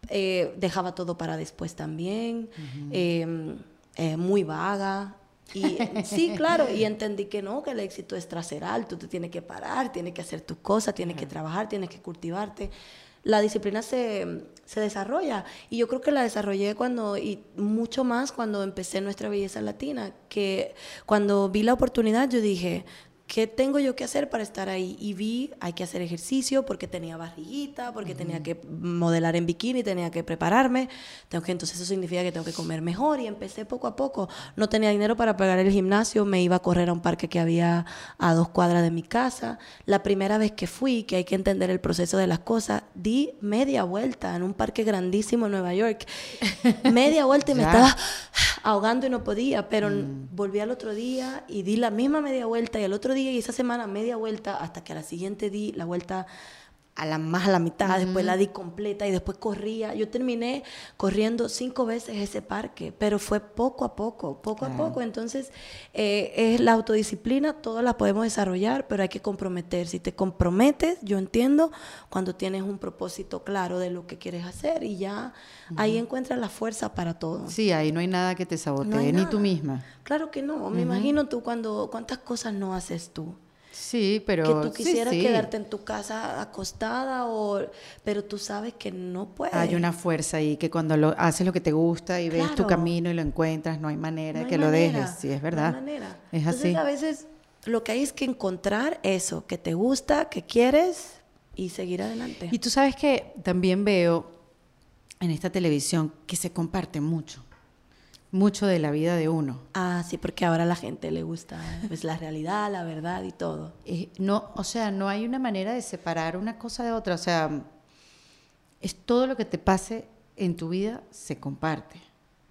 eh, dejaba todo para después también, em, eh, muy vaga. Y sí, claro, y entendí que no, que el éxito es traseral, tú te tienes que parar, tienes que hacer tus cosas, tienes que trabajar, tienes que cultivarte. La disciplina se, se, desarrolla. Y yo creo que la desarrollé cuando, y mucho más cuando empecé Nuestra Belleza Latina, que cuando vi la oportunidad yo dije, ¿qué tengo yo que hacer para estar ahí? Y vi, hay que hacer ejercicio porque tenía barriguita, porque tenía que modelar en bikini, tenía que prepararme. Tengo que, entonces eso significa que tengo que comer mejor y empecé poco a poco. No tenía dinero para pagar el gimnasio, me iba a correr a un parque que había a dos cuadras de mi casa. La primera vez que fui, que hay que entender el proceso de las cosas, di media vuelta en un parque grandísimo en Nueva York. media vuelta y me estaba ahogando y no podía, pero mm. volví al otro día y di la misma media vuelta y al otro día y esa semana media vuelta hasta que a la siguiente di la vuelta a la más a la mitad, después la di completa y después corría. Yo terminé corriendo cinco veces ese parque, pero fue poco a poco, poco a poco. Entonces, eh, es la autodisciplina, todas la podemos desarrollar, pero hay que comprometer. Si te comprometes, yo entiendo cuando tienes un propósito claro de lo que quieres hacer y ya ahí encuentras la fuerza para todo. Sí, ahí no hay nada que te sabotee, ni tú misma. Claro que no. Me imagino tú cuando, ¿cuántas cosas no haces tú? Sí, pero... Que tú quisieras quedarte en tu casa acostada, o, pero tú sabes que no puedes. Hay una fuerza ahí que cuando lo, haces lo que te gusta y ves tu camino y lo encuentras, no hay manera de que lo dejes. Sí, es verdad. No hay manera. Es Entonces, a veces lo que hay es que encontrar eso, que te gusta, que quieres y seguir adelante. Y tú sabes que también veo en esta televisión que se comparte mucho mucho de la vida de uno. Ah, sí, porque ahora a la gente le gusta pues, la realidad, la verdad y todo. Eh, no, o sea, no hay una manera de separar una cosa de otra. O sea, es todo lo que te pase en tu vida se comparte.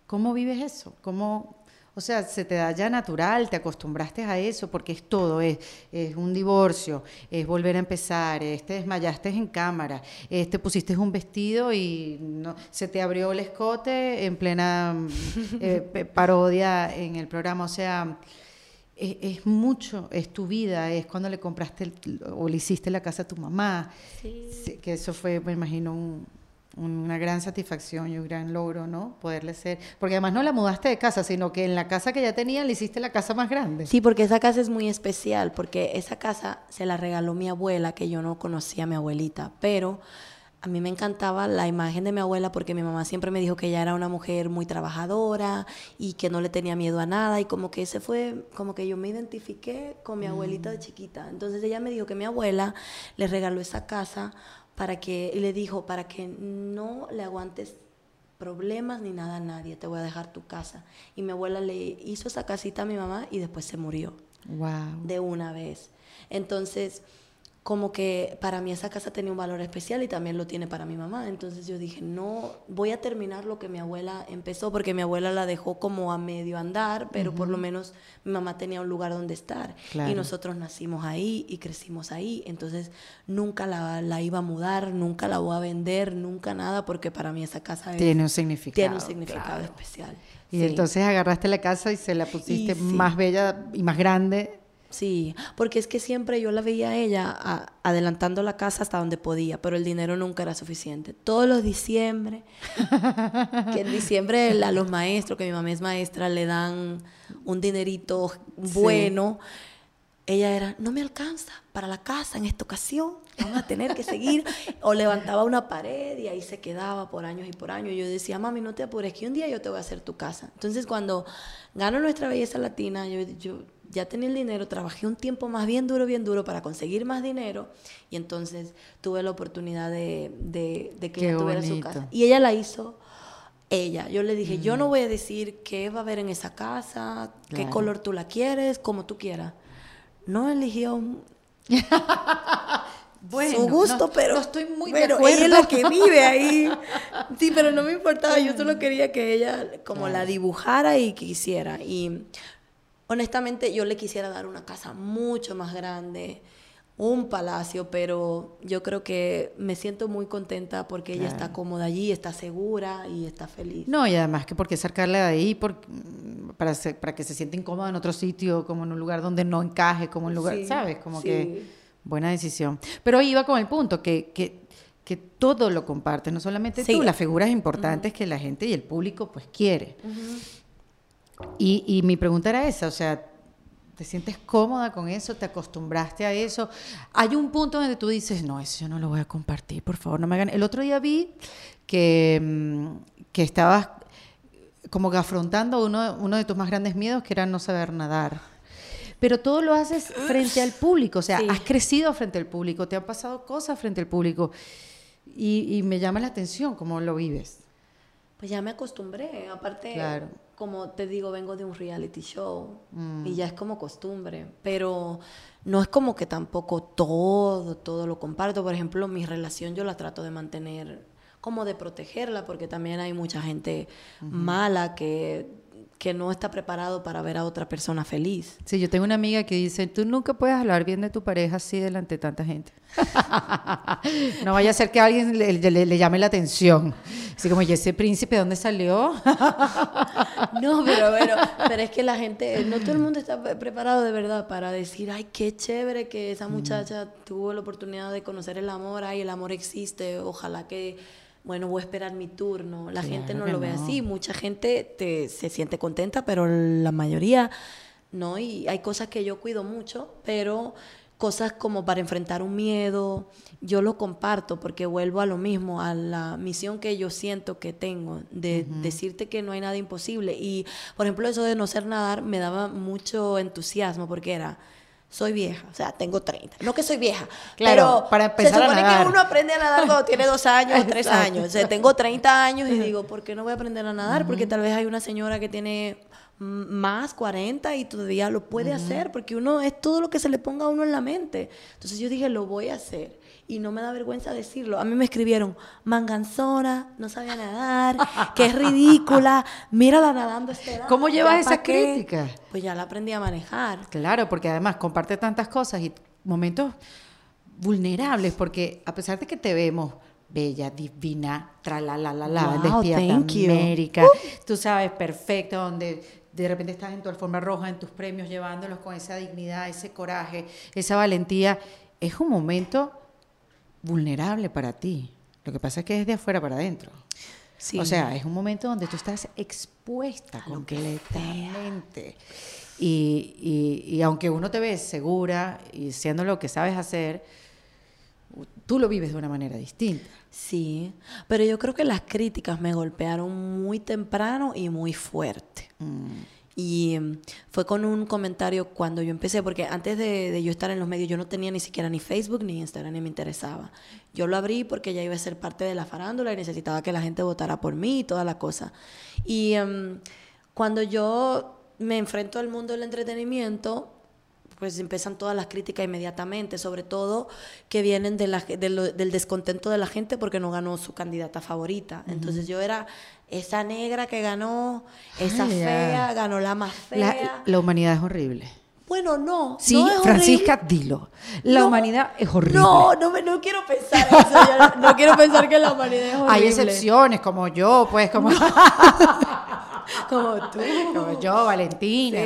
¿Cómo vives eso? ¿Cómo, o sea, se te da ya natural, te acostumbraste a eso, porque es todo, es, es un divorcio, es volver a empezar, es, te desmayaste en cámara, es, te pusiste un vestido y no, se te abrió el escote en plena eh, parodia en el programa, o sea... Es, mucho, es tu vida, es cuando le compraste o le hiciste la casa a tu mamá, que eso fue, me imagino, un, una gran satisfacción y un gran logro, ¿no? Poderle ser, porque además no la mudaste de casa, sino que en la casa que ya tenía le hiciste la casa más grande. Sí, porque esa casa es muy especial, porque esa casa se la regaló mi abuela, que yo no conocía a mi abuelita, pero a mí me encantaba la imagen de mi abuela porque mi mamá siempre me dijo que ella era una mujer muy trabajadora y que no le tenía miedo a nada y como que ese fue, como que yo me identifiqué con mi abuelita de mm. chiquita. Entonces ella me dijo que mi abuela le regaló esa casa para que, y le dijo, para que no le aguantes problemas ni nada a nadie, te voy a dejar tu casa. Y mi abuela le hizo esa casita a mi mamá y después se murió. Wow. De una vez. Entonces, como que para mí esa casa tenía un valor especial y también lo tiene para mi mamá. Entonces yo dije, no, voy a terminar lo que mi abuela empezó, porque mi abuela la dejó como a medio andar, pero por lo menos mi mamá tenía un lugar donde estar. Y nosotros nacimos ahí y crecimos ahí. Entonces nunca la, la, iba a mudar, nunca la voy a vender, nunca nada, porque para mí esa casa tiene un significado, tiene un significado especial. Y entonces agarraste la casa y se la pusiste más bella y más grande Sí, porque es que siempre yo la veía a ella adelantando la casa hasta donde podía, pero el dinero nunca era suficiente. Todos los diciembre, que en diciembre a los maestros, que mi mamá es maestra, le dan un dinerito bueno. Ella era, no me alcanza para la casa en esta ocasión, vamos a tener que seguir. o levantaba una pared y ahí se quedaba por años y por años. Yo decía, mami, no te apures, que un día yo te voy a hacer tu casa. Entonces, cuando gano nuestra belleza latina, yo, yo ya tenía el dinero, trabajé un tiempo más bien duro, bien duro para conseguir más dinero y entonces tuve la oportunidad de, de, que ella tuviera su casa. Y ella la hizo ella. Yo le dije, yo no mm. voy a decir qué va a haber en esa casa, qué color tú la quieres, como tú quieras. No eligió bueno, su gusto, pero no estoy muy pero ella es la que vive ahí. Sí, pero no me importaba, yo solo quería que ella como la dibujara y quisiera. Y honestamente yo le quisiera dar una casa mucho más grande, un palacio, pero yo creo que me siento muy contenta porque ella está cómoda allí, está segura y está feliz. No, y además que porque sacarla de ahí para, para que se sienta incómoda en otro sitio, como en un lugar donde no encaje, como un lugar, ¿sabes? Como que buena decisión. Pero iba con el punto, que, que que todo lo comparte, no solamente tú, las figuras importantes que la gente y el público pues quiere. Y, y mi pregunta era esa, o sea, ¿Te sientes cómoda con eso? ¿Te acostumbraste a eso? Hay un punto donde tú dices, no, eso yo no lo voy a compartir, por favor, no me hagan. El otro día vi que, mm, que estabas como que afrontando uno, uno de tus más grandes miedos, que era no saber nadar. Pero todo lo haces frente al público, o sea, has crecido frente al público, te han pasado cosas frente al público. Y, y me llama la atención cómo lo vives. Pues ya me acostumbré, aparte, claro como te digo, vengo de un reality show y mm. ya es como costumbre, pero no es como que tampoco todo, todo lo comparto. Por ejemplo, mi relación yo la trato de mantener, como de protegerla, porque también hay mucha gente mala que que no está preparado para ver a otra persona feliz. Sí, yo tengo una amiga que dice, tú nunca puedes hablar bien de tu pareja así delante de tanta gente. no vaya a ser que alguien le, llame la atención. Así como, ¿y ese príncipe dónde salió? no, pero, pero, pero es que la gente, no todo el mundo está preparado de verdad para decir, ay, qué chévere que esa muchacha tuvo la oportunidad de conocer el amor, ay, el amor existe, ojalá que bueno, voy a esperar mi turno. La gente no lo ve así. Mucha gente te, se siente contenta, pero la mayoría no. Y hay cosas que yo cuido mucho, pero cosas como para enfrentar un miedo, yo lo comparto porque vuelvo a lo mismo, a la misión que yo siento que tengo, de decirte que no hay nada imposible. Y, por ejemplo, eso de no ser nadar me daba mucho entusiasmo porque era soy vieja, o sea, tengo 30. No que soy vieja, claro, pero para empezar se supone que uno aprende a nadar cuando tiene dos años o tres años. O sea, tengo 30 años y digo, ¿por qué no voy a aprender a nadar? Porque tal vez hay una señora que tiene más 40 y todavía lo puede hacer, porque uno es todo lo que se le ponga a uno en la mente. Entonces yo dije, lo voy a hacer y no me da vergüenza decirlo. A mí me escribieron, manganzona, no sabía nadar, que es ridícula, mírala nadando este ¿Cómo llevas esa crítica? Pues ya la aprendí a manejar. Claro, porque además comparte tantas cosas y momentos vulnerables, porque a pesar de que te vemos bella, divina, tra la la la la, wow, América, uh. tú sabes, perfecto, donde de repente estás en tu alfombra roja, en tus premios, llevándolos con esa dignidad, ese coraje, esa valentía, es un momento vulnerable para ti. Lo que pasa es que es de afuera para adentro. O sea, es un momento donde tú estás expuesta completamente. Y, y, y, aunque uno te ve segura y siendo lo que sabes hacer, tú lo vives de una manera distinta. Sí, pero yo creo que las críticas me golpearon muy temprano y muy fuerte. Mm. Y mm, fue con un comentario cuando yo empecé, porque antes de, yo estar en los medios yo no tenía ni siquiera ni Facebook ni Instagram, ni me interesaba. Yo lo abrí porque ya iba a ser parte de la farándula y necesitaba que la gente votara por mí y toda la cosa. Y mm, cuando yo me enfrento al mundo del entretenimiento, pues empiezan todas las críticas inmediatamente, sobre todo que vienen de la, del descontento de la gente porque no ganó su candidata favorita. Entonces yo era esa negra que ganó, esa fea, ganó la más fea. La, humanidad es horrible. Bueno, no. Sí, Francisca, dilo. La humanidad es horrible. No, no, no quiero pensar eso. no quiero pensar que la humanidad es horrible. Hay excepciones, como yo, pues, como. como tú. Como yo, Valentina,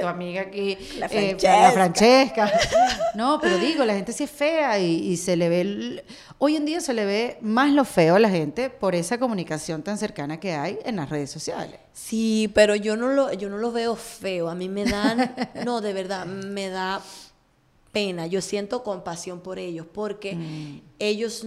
tu amiga aquí, la eh, Francesca. No, pero digo, la gente sí es fea y, se le ve, hoy en día se le ve más lo feo a la gente por esa comunicación tan cercana que hay en las redes sociales. Sí, pero yo no lo, yo no lo veo feo, a mí me dan, no, de verdad, me da pena, yo siento compasión por ellos, porque mm. ellos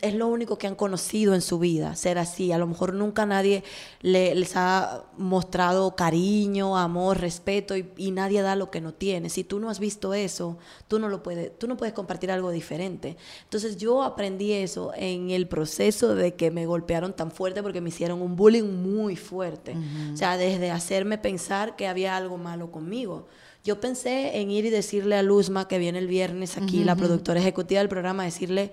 es lo único que han conocido en su vida, ser así. A lo mejor nunca nadie les ha mostrado cariño, amor, respeto y, nadie da lo que no tiene. Si tú no has visto eso, tú no lo puedes, tú no puedes compartir algo diferente. Entonces yo aprendí eso en el proceso de que me golpearon tan fuerte porque me hicieron un bullying muy fuerte. O sea, desde hacerme pensar que había algo malo conmigo. Yo pensé en ir y decirle a Luzma, que viene el viernes aquí, la productora ejecutiva del programa, decirle,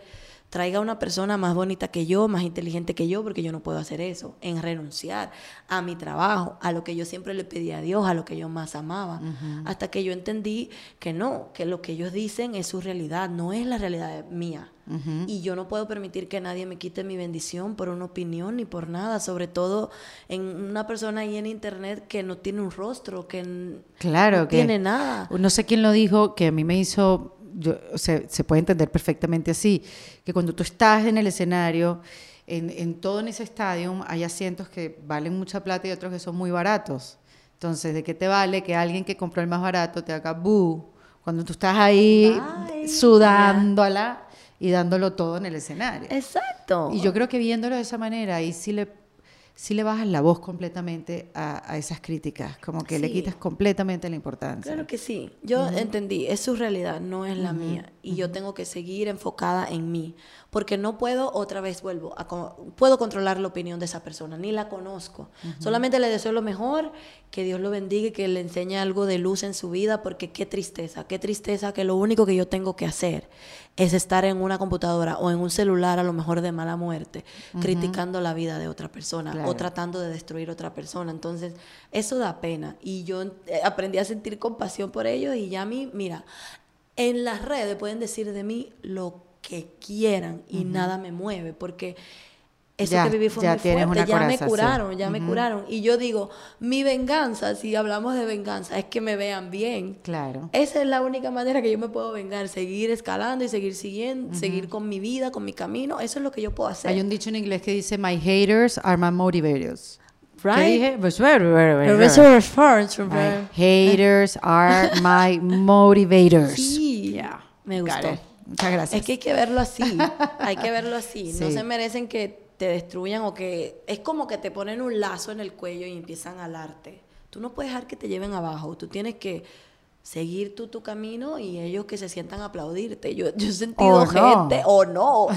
traiga una persona más bonita que yo, más inteligente que yo, porque yo no puedo hacer eso, en renunciar a mi trabajo, a lo que yo siempre le pedí a Dios, a lo que yo más amaba, hasta que yo entendí que no, que lo que ellos dicen es su realidad, no es la realidad mía. Y yo no puedo permitir que nadie me quite mi bendición por una opinión ni por nada, sobre todo en una persona ahí en internet que no tiene un rostro, que claro, no tiene nada. No sé quién lo dijo, que a mí me hizo yo, se, se puede entender perfectamente así, que cuando tú estás en el escenario, en, en todo en ese estadio hay asientos que valen mucha plata y otros que son muy baratos. Entonces, ¿de qué te vale que alguien que compró el más barato te haga boo cuando tú estás ahí Ay, sudándola y dándolo todo en el escenario? Exacto. Y yo creo que viéndolo de esa manera, ahí sí le, sí le bajas la voz completamente a, a esas críticas, como que le quitas completamente la importancia. Claro que sí. Yo entendí, es su realidad, no es la mía. Y yo tengo que seguir enfocada en mí. Porque no puedo, otra vez vuelvo, a puedo controlar la opinión de esa persona, ni la conozco. Solamente le deseo lo mejor, que Dios lo bendiga y que le enseñe algo de luz en su vida, porque qué tristeza, qué tristeza que lo único que yo tengo que hacer es estar en una computadora o en un celular, a lo mejor de mala muerte, criticando la vida de otra persona Claro. o tratando de destruir otra persona. Entonces, eso da pena. Y yo eh, aprendí a sentir compasión por ellos y ya a mí, mira, en las redes pueden decir de mí lo que quieran y nada me mueve porque eso Ya, que viví fue ya muy fuerte, una ya me sí. curaron, ya me curaron. Y yo digo, mi venganza, si hablamos de venganza, es que me vean bien. Claro. Esa es la única manera que yo me puedo vengar, seguir escalando y seguir siguiendo, seguir con mi vida, con mi camino. Eso es lo que yo puedo hacer. Hay un dicho en inglés que dice, my haters are my motivators. ¿Qué Right? dije? Pues, My haters are my motivators. Sí, Yeah. me gustó. Muchas gracias. Es que hay que verlo así, hay que verlo así. No se merecen que te destruyan o que... Es como que te ponen un lazo en el cuello y empiezan a alarte. Tú no puedes dejar que te lleven abajo, tú tienes que seguir tú tu camino y ellos que se sientan a aplaudirte. Yo, yo he sentido gente, o no,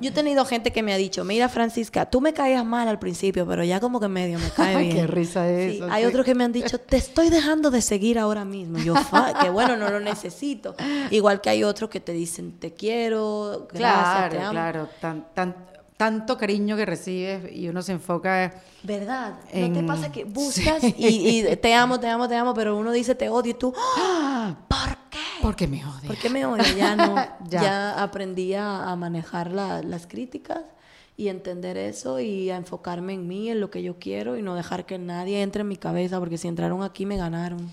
yo he tenido gente que me ha dicho, mira Francisca, tú me caías mal al principio, pero ya como que medio me cae Ay, bien. qué risa Sí, eso, Hay sí. otros que me han dicho, te estoy dejando de seguir ahora mismo. Yo, que bueno, no lo necesito. Igual que hay otros que te dicen, te quiero, gracias, Claro, te amo. claro. Tan, tan, tanto cariño que recibes y uno se enfoca... ¿Verdad? ¿No te pasa que buscas y, y te amo, te amo, te amo, pero uno dice te odio y tú, ¡Ah! ¿por qué? Porque me odia. ¿Por qué me odio? Ya no, Ya. ya. aprendí a, a manejar la- las críticas y entender eso y a enfocarme en mí, en lo que yo quiero y no dejar que nadie entre en mi cabeza, porque si entraron aquí me ganaron.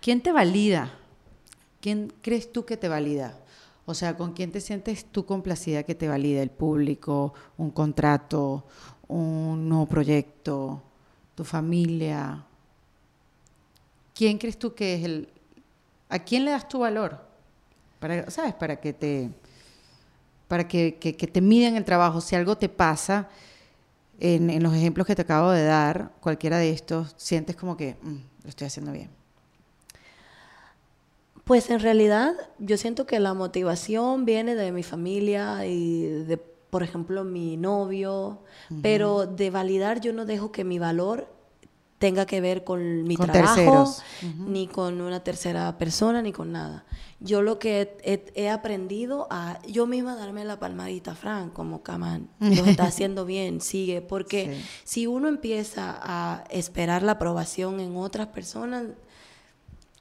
¿Quién te valida? ¿Quién crees tú que te valida? O sea, ¿con quién te sientes tú complacida que te valida? ¿El público, un contrato, un nuevo proyecto, tu familia? ¿Quién crees tú que es el... ¿A quién le das tu valor? Para, ¿Sabes? Para que te... Para que, que- te miden el trabajo. Si algo te pasa, en, en los ejemplos que te acabo de dar, cualquiera de estos, sientes como que "Mm, lo estoy haciendo bien. Pues en realidad yo siento que la motivación viene de mi familia y de, por ejemplo, mi novio, pero de validar yo no dejo que mi valor tenga que ver con mi Con trabajo, ni con una tercera persona, ni con nada. Yo lo que he, he- he aprendido a yo misma darme la palmadita, Fran, como Camán, lo está haciendo bien, sigue, porque Sí. si uno empieza a esperar la aprobación en otras personas,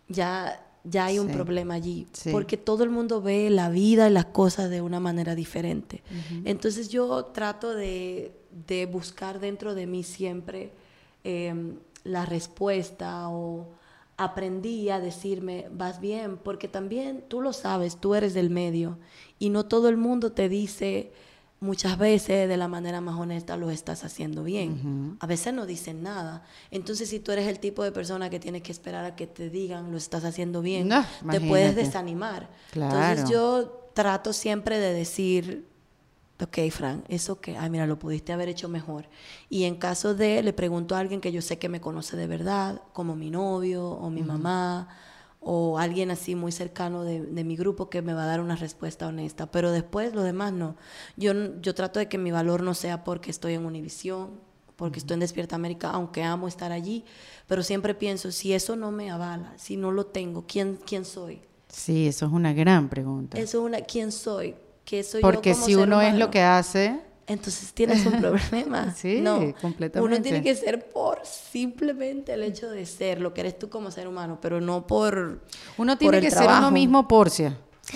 ya, ya hay un Sí. problema allí, Sí. porque todo el mundo ve la vida y las cosas de una manera diferente. Entonces yo trato de, de buscar dentro de mí siempre em, la respuesta o aprendí a decirme, vas bien, porque también tú lo sabes, tú eres del medio y no todo el mundo te dice muchas veces de la manera más honesta lo estás haciendo bien. A veces no dicen nada. Entonces, si tú eres el tipo de persona que tienes que esperar a que te digan lo estás haciendo bien, No, te puedes desanimar. Claro. Entonces, yo trato siempre de decir, ok, Fran, eso que, ay, mira, lo pudiste haber hecho mejor. Y en caso de, le pregunto a alguien que yo sé que me conoce de verdad, como mi novio o mi mamá, o alguien así muy cercano de, de mi grupo que me va a dar una respuesta honesta. Pero después, lo demás no. Yo, yo trato de que mi valor no sea porque estoy en Univisión, porque estoy en Despierta América, aunque amo estar allí, pero siempre pienso, si eso no me avala, si no lo tengo, ¿quién, quién soy? Sí, eso es una gran pregunta. Eso es una, ¿quién soy? ¿Qué soy yo Porque como si ser uno es lo que hace, Entonces tienes un problema. Sí, no, Uno completamente. tiene que ser por simplemente el hecho de ser lo que eres tú como ser humano, pero no por. uno tiene que ser uno mismo porcia.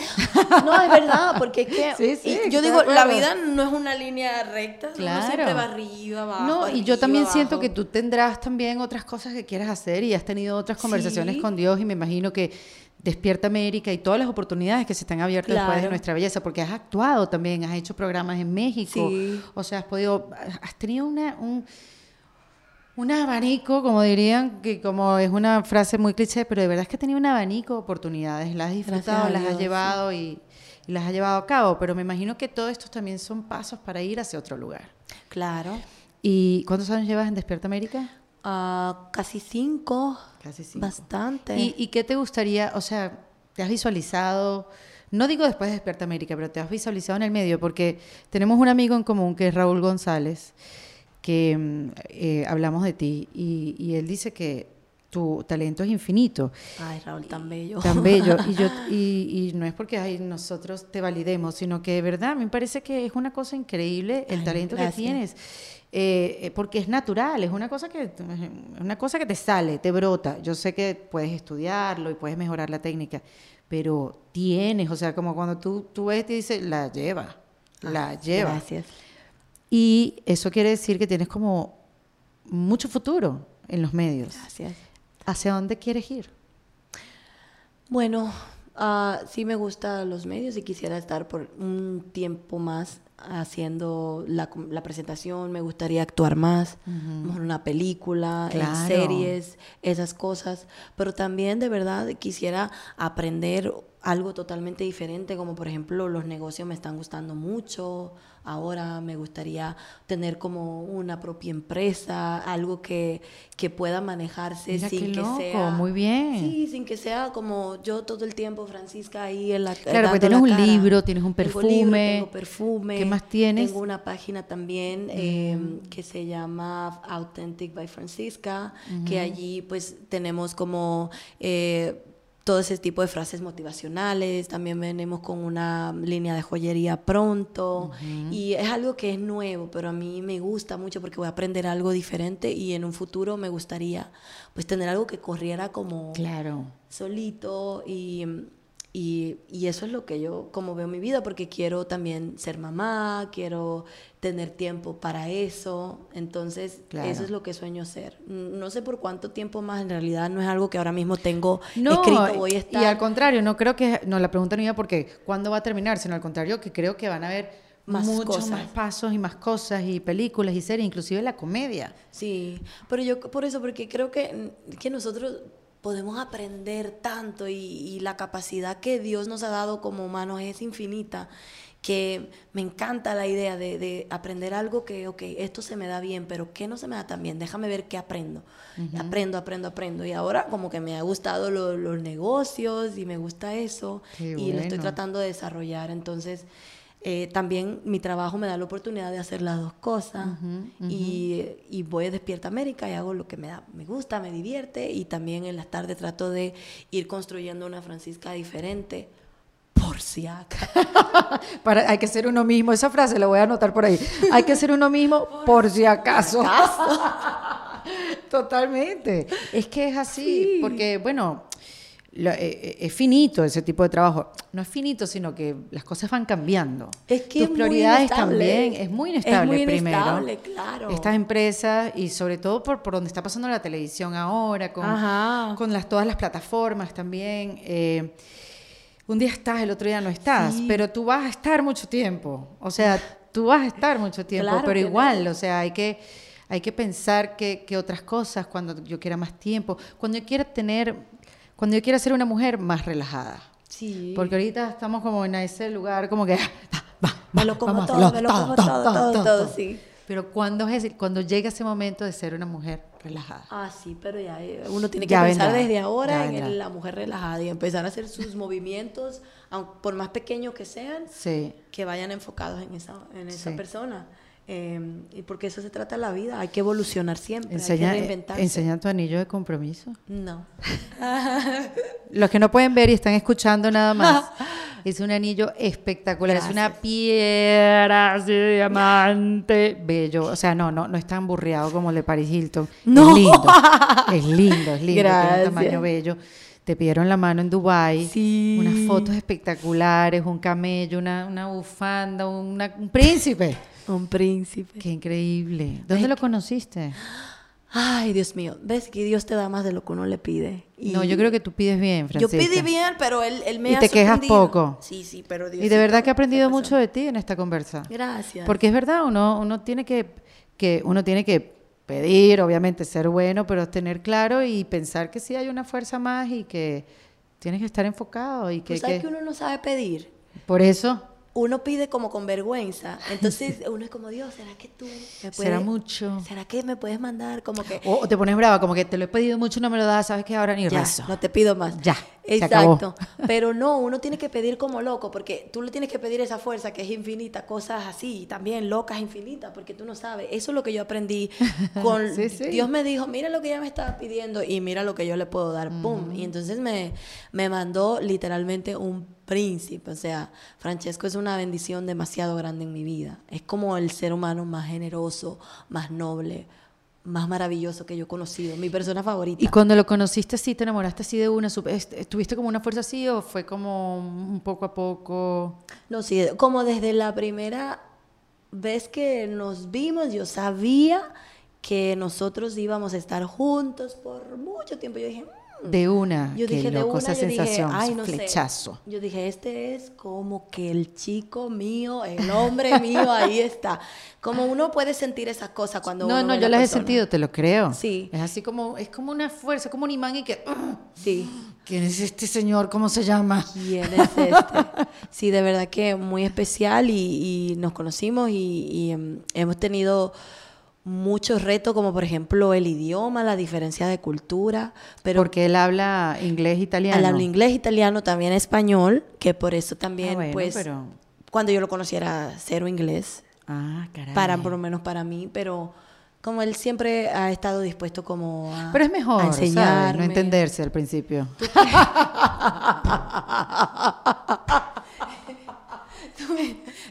No, es verdad, porque es que Sí, sí, yo digo, la vida no es una línea recta, uno siempre va arriba, abajo. No, y yo también siento que tú tendrás también otras cosas que quieras hacer y has tenido otras conversaciones Sí. con Dios y me imagino que Despierta América y todas las oportunidades que se están abiertas después de nuestra belleza, porque has actuado también, has hecho programas en México, Sí. o sea, has podido, has tenido una, un, un abanico, como dirían, que como es una frase muy cliché, pero de verdad es que has tenido un abanico de oportunidades, las has disfrutado, las has sí. llevado y, y las has llevado a cabo, pero me imagino que todos estos también son pasos para ir hacia otro lugar. Claro. ¿Y cuántos años llevas en Despierta América? Ah, casi cinco. Casi cinco. Bastante. ¿Y, y qué te gustaría, o sea, te has visualizado, no digo después de Despierta América, pero te has visualizado en el medio? Porque tenemos un amigo en común que es Raúl González, que mm, eh, hablamos de ti, y, y él dice que tu talento es infinito, Ay, Raúl, tan bello. tan bello, y, yo, y, y no es porque ay, nosotros te validemos, sino que de verdad me parece que es una cosa increíble el Ay, talento gracias. que tienes. Eh, eh, porque es natural, es una cosa que una cosa que te sale, te brota. Yo sé que puedes estudiarlo y puedes mejorar la técnica, pero tienes, o sea, como cuando tú, tú ves y te dices, la lleva, la lleva. Gracias. Y eso quiere decir que tienes como mucho futuro en los medios. Gracias. ¿Hacia dónde quieres ir? Bueno, ah, sí me gustan los medios y quisiera estar por un tiempo más haciendo la, la presentación. Me gustaría actuar más, lo mejor una película, en series, esas cosas. Pero también de verdad quisiera aprender algo totalmente diferente, como por ejemplo los negocios me están gustando mucho. Ahora me gustaría tener como una propia empresa, algo que, que pueda manejarse Mira sin que loco, sea muy bien. Sí, sin que sea como yo todo el tiempo, Francisca, ahí en la Claro, porque tienes un cara. libro, tienes un Tengo libro, perfume. tengo perfume. ¿Qué más tienes? Mm. Tengo una página también eh, que se llama Authentic by Francisca, que allí pues tenemos como eh, todo ese tipo de frases motivacionales. También venimos con una línea de joyería pronto. Y es algo que es nuevo, pero a mí me gusta mucho porque voy a aprender algo diferente y en un futuro me gustaría pues tener algo que corriera como Claro. solito y, y, y eso es lo que yo como veo mi vida porque quiero también ser mamá, quiero tener tiempo para eso, entonces Claro. eso es lo que sueño ser. No sé por cuánto tiempo más, en realidad no es algo que ahora mismo tengo No, escrito, voy a y estar... al contrario, no creo que, no, la pregunta no iba porque cuándo va a terminar, sino al contrario, que creo que van a haber Más muchos cosas. más pasos y más cosas y películas y series, inclusive la comedia. Sí, pero yo por eso, porque creo que, que nosotros podemos aprender tanto y, y la capacidad que Dios nos ha dado como humanos es infinita, que me encanta la idea de, de aprender algo que, ok, esto se me da bien, pero ¿qué no se me da tan bien? Déjame ver qué aprendo. Aprendo, aprendo, aprendo. Y ahora como que me ha gustado lo- los negocios y me gusta eso Qué y lo estoy tratando de desarrollar. Entonces... eh, también mi trabajo me da la oportunidad de hacer las dos cosas y, y voy a Despierta América y hago lo que me da, me gusta, me divierte y también en las tardes trato de ir construyendo una Francisca diferente por si acaso. Para, hay que ser uno mismo, esa frase la voy a anotar por ahí. Hay que ser uno mismo por si acaso. Totalmente. Es que es así, porque bueno, lo- eh, eh, es finito ese tipo de trabajo. No es finito, sino que las cosas van cambiando. Es que Tus es prioridades también es muy inestable Es muy primero. inestable, claro. Estas empresas y sobre todo por, por donde está pasando la televisión ahora, con, con las, todas las plataformas también. eh, un día estás, el otro día no estás, Sí. pero tú vas a estar mucho tiempo. O sea, tú vas a estar mucho tiempo, Claro pero igual, no. o sea, hay que, hay que pensar que, que otras cosas cuando yo quiera más tiempo, cuando yo quiera tener, cuando yo quiera ser una mujer más relajada. Sí. Porque ahorita estamos como en ese lugar como que va, va, Me lo como vamos todo, me lo como todo, todo, todo, sí. Pero cuando es cuando llega ese momento de ser una mujer relajada. Ah, sí, pero ya eh, uno tiene que Ya pensar vendrá, desde ahora en el- la mujer relajada y empezar a hacer sus movimientos, aun- por más pequeños que sean, Sí. que vayan enfocados en esa, en esa Sí. persona. Eh, y porque eso se trata la vida, hay que evolucionar siempre, Enseña, hay que reinventarse. enseña tu anillo de compromiso. No. Los que no pueden ver y están escuchando nada más, es un anillo espectacular, es una piedra así de diamante, bello. O sea, no, no, no es tan burreado como el de Paris Hilton. No. Es lindo, es lindo, es lindo, tiene Gracias. un tamaño bello. te pidieron la mano en Dubai, Sí. unas fotos espectaculares, un camello, una, una bufanda, una- un príncipe. Un príncipe. Qué increíble. ¿Dónde lo conociste? Ay, Dios mío. ¿Ves que Dios te da más de lo que uno le pide? Y No, yo creo que tú pides bien, Yo Francisca. pedí bien, pero él, él me Y ha te quejas poco. Sí, sí, pero Dios Y de verdad que he aprendido mucho de ti en esta conversa. Gracias. Porque es verdad, uno, uno tiene que, que uno tiene que pedir, obviamente ser bueno, pero tener claro y pensar que sí hay una fuerza más y que tienes que estar enfocado y que, ¿Tú sabes que- que uno no sabe pedir? por eso Uno pide como con vergüenza. Entonces uno es como, Dios, ¿será que tú me puedes... será mucho. ¿Será que me puedes mandar como que... O, te pones brava, como que te lo he pedido mucho y no me lo das, sabes que ahora ni Ya, rezo. no te pido más. Ya. Exacto. Pero no, uno tiene que pedir como loco, porque tú le tienes que pedir esa fuerza que es infinita, cosas así, también locas infinitas, porque tú no sabes. Eso es lo que yo aprendí con Sí, sí. Dios me dijo, mira lo que ella me estaba pidiendo y mira lo que yo le puedo dar, pum. Y entonces me, me mandó literalmente un príncipe. O sea, Francesco es una bendición demasiado grande en mi vida. Es como el ser humano más generoso, más noble, más maravilloso que yo he conocido. Mi persona favorita. Y cuando lo conociste así, te enamoraste así de una, supe- est- ¿tuviste como una fuerza así o fue como un poco a poco? No, sí, como desde la primera vez que nos vimos, yo sabía que nosotros íbamos a estar juntos por mucho tiempo. Yo dije. De una, yo qué dije de loco una, esa yo dije, sensación, ay, no sé". flechazo. Yo dije, este es como que el chico mío, el hombre mío, ahí está. Como uno puede sentir esas cosas cuando No, uno no, ve yo las he sentido, te lo creo. Sí. Es así como, es como una fuerza, como un imán y que, "Ugh, Sí. ¿quién es este señor? ¿Cómo se llama? ¿Quién es este? Sí, de verdad que muy especial y, y nos conocimos y, y, em, hemos tenido muchos retos, como por ejemplo el idioma, la diferencia de cultura, pero Porque él habla inglés, italiano. él habla inglés, italiano, también español, que por eso también, Ah, bueno, pues, pero- cuando yo lo conocí era cero inglés, Ah, caray. para, por lo menos para mí, pero como él siempre ha estado dispuesto como a, Pero es mejor, ¿sabes? enseñarme. No entenderse al principio.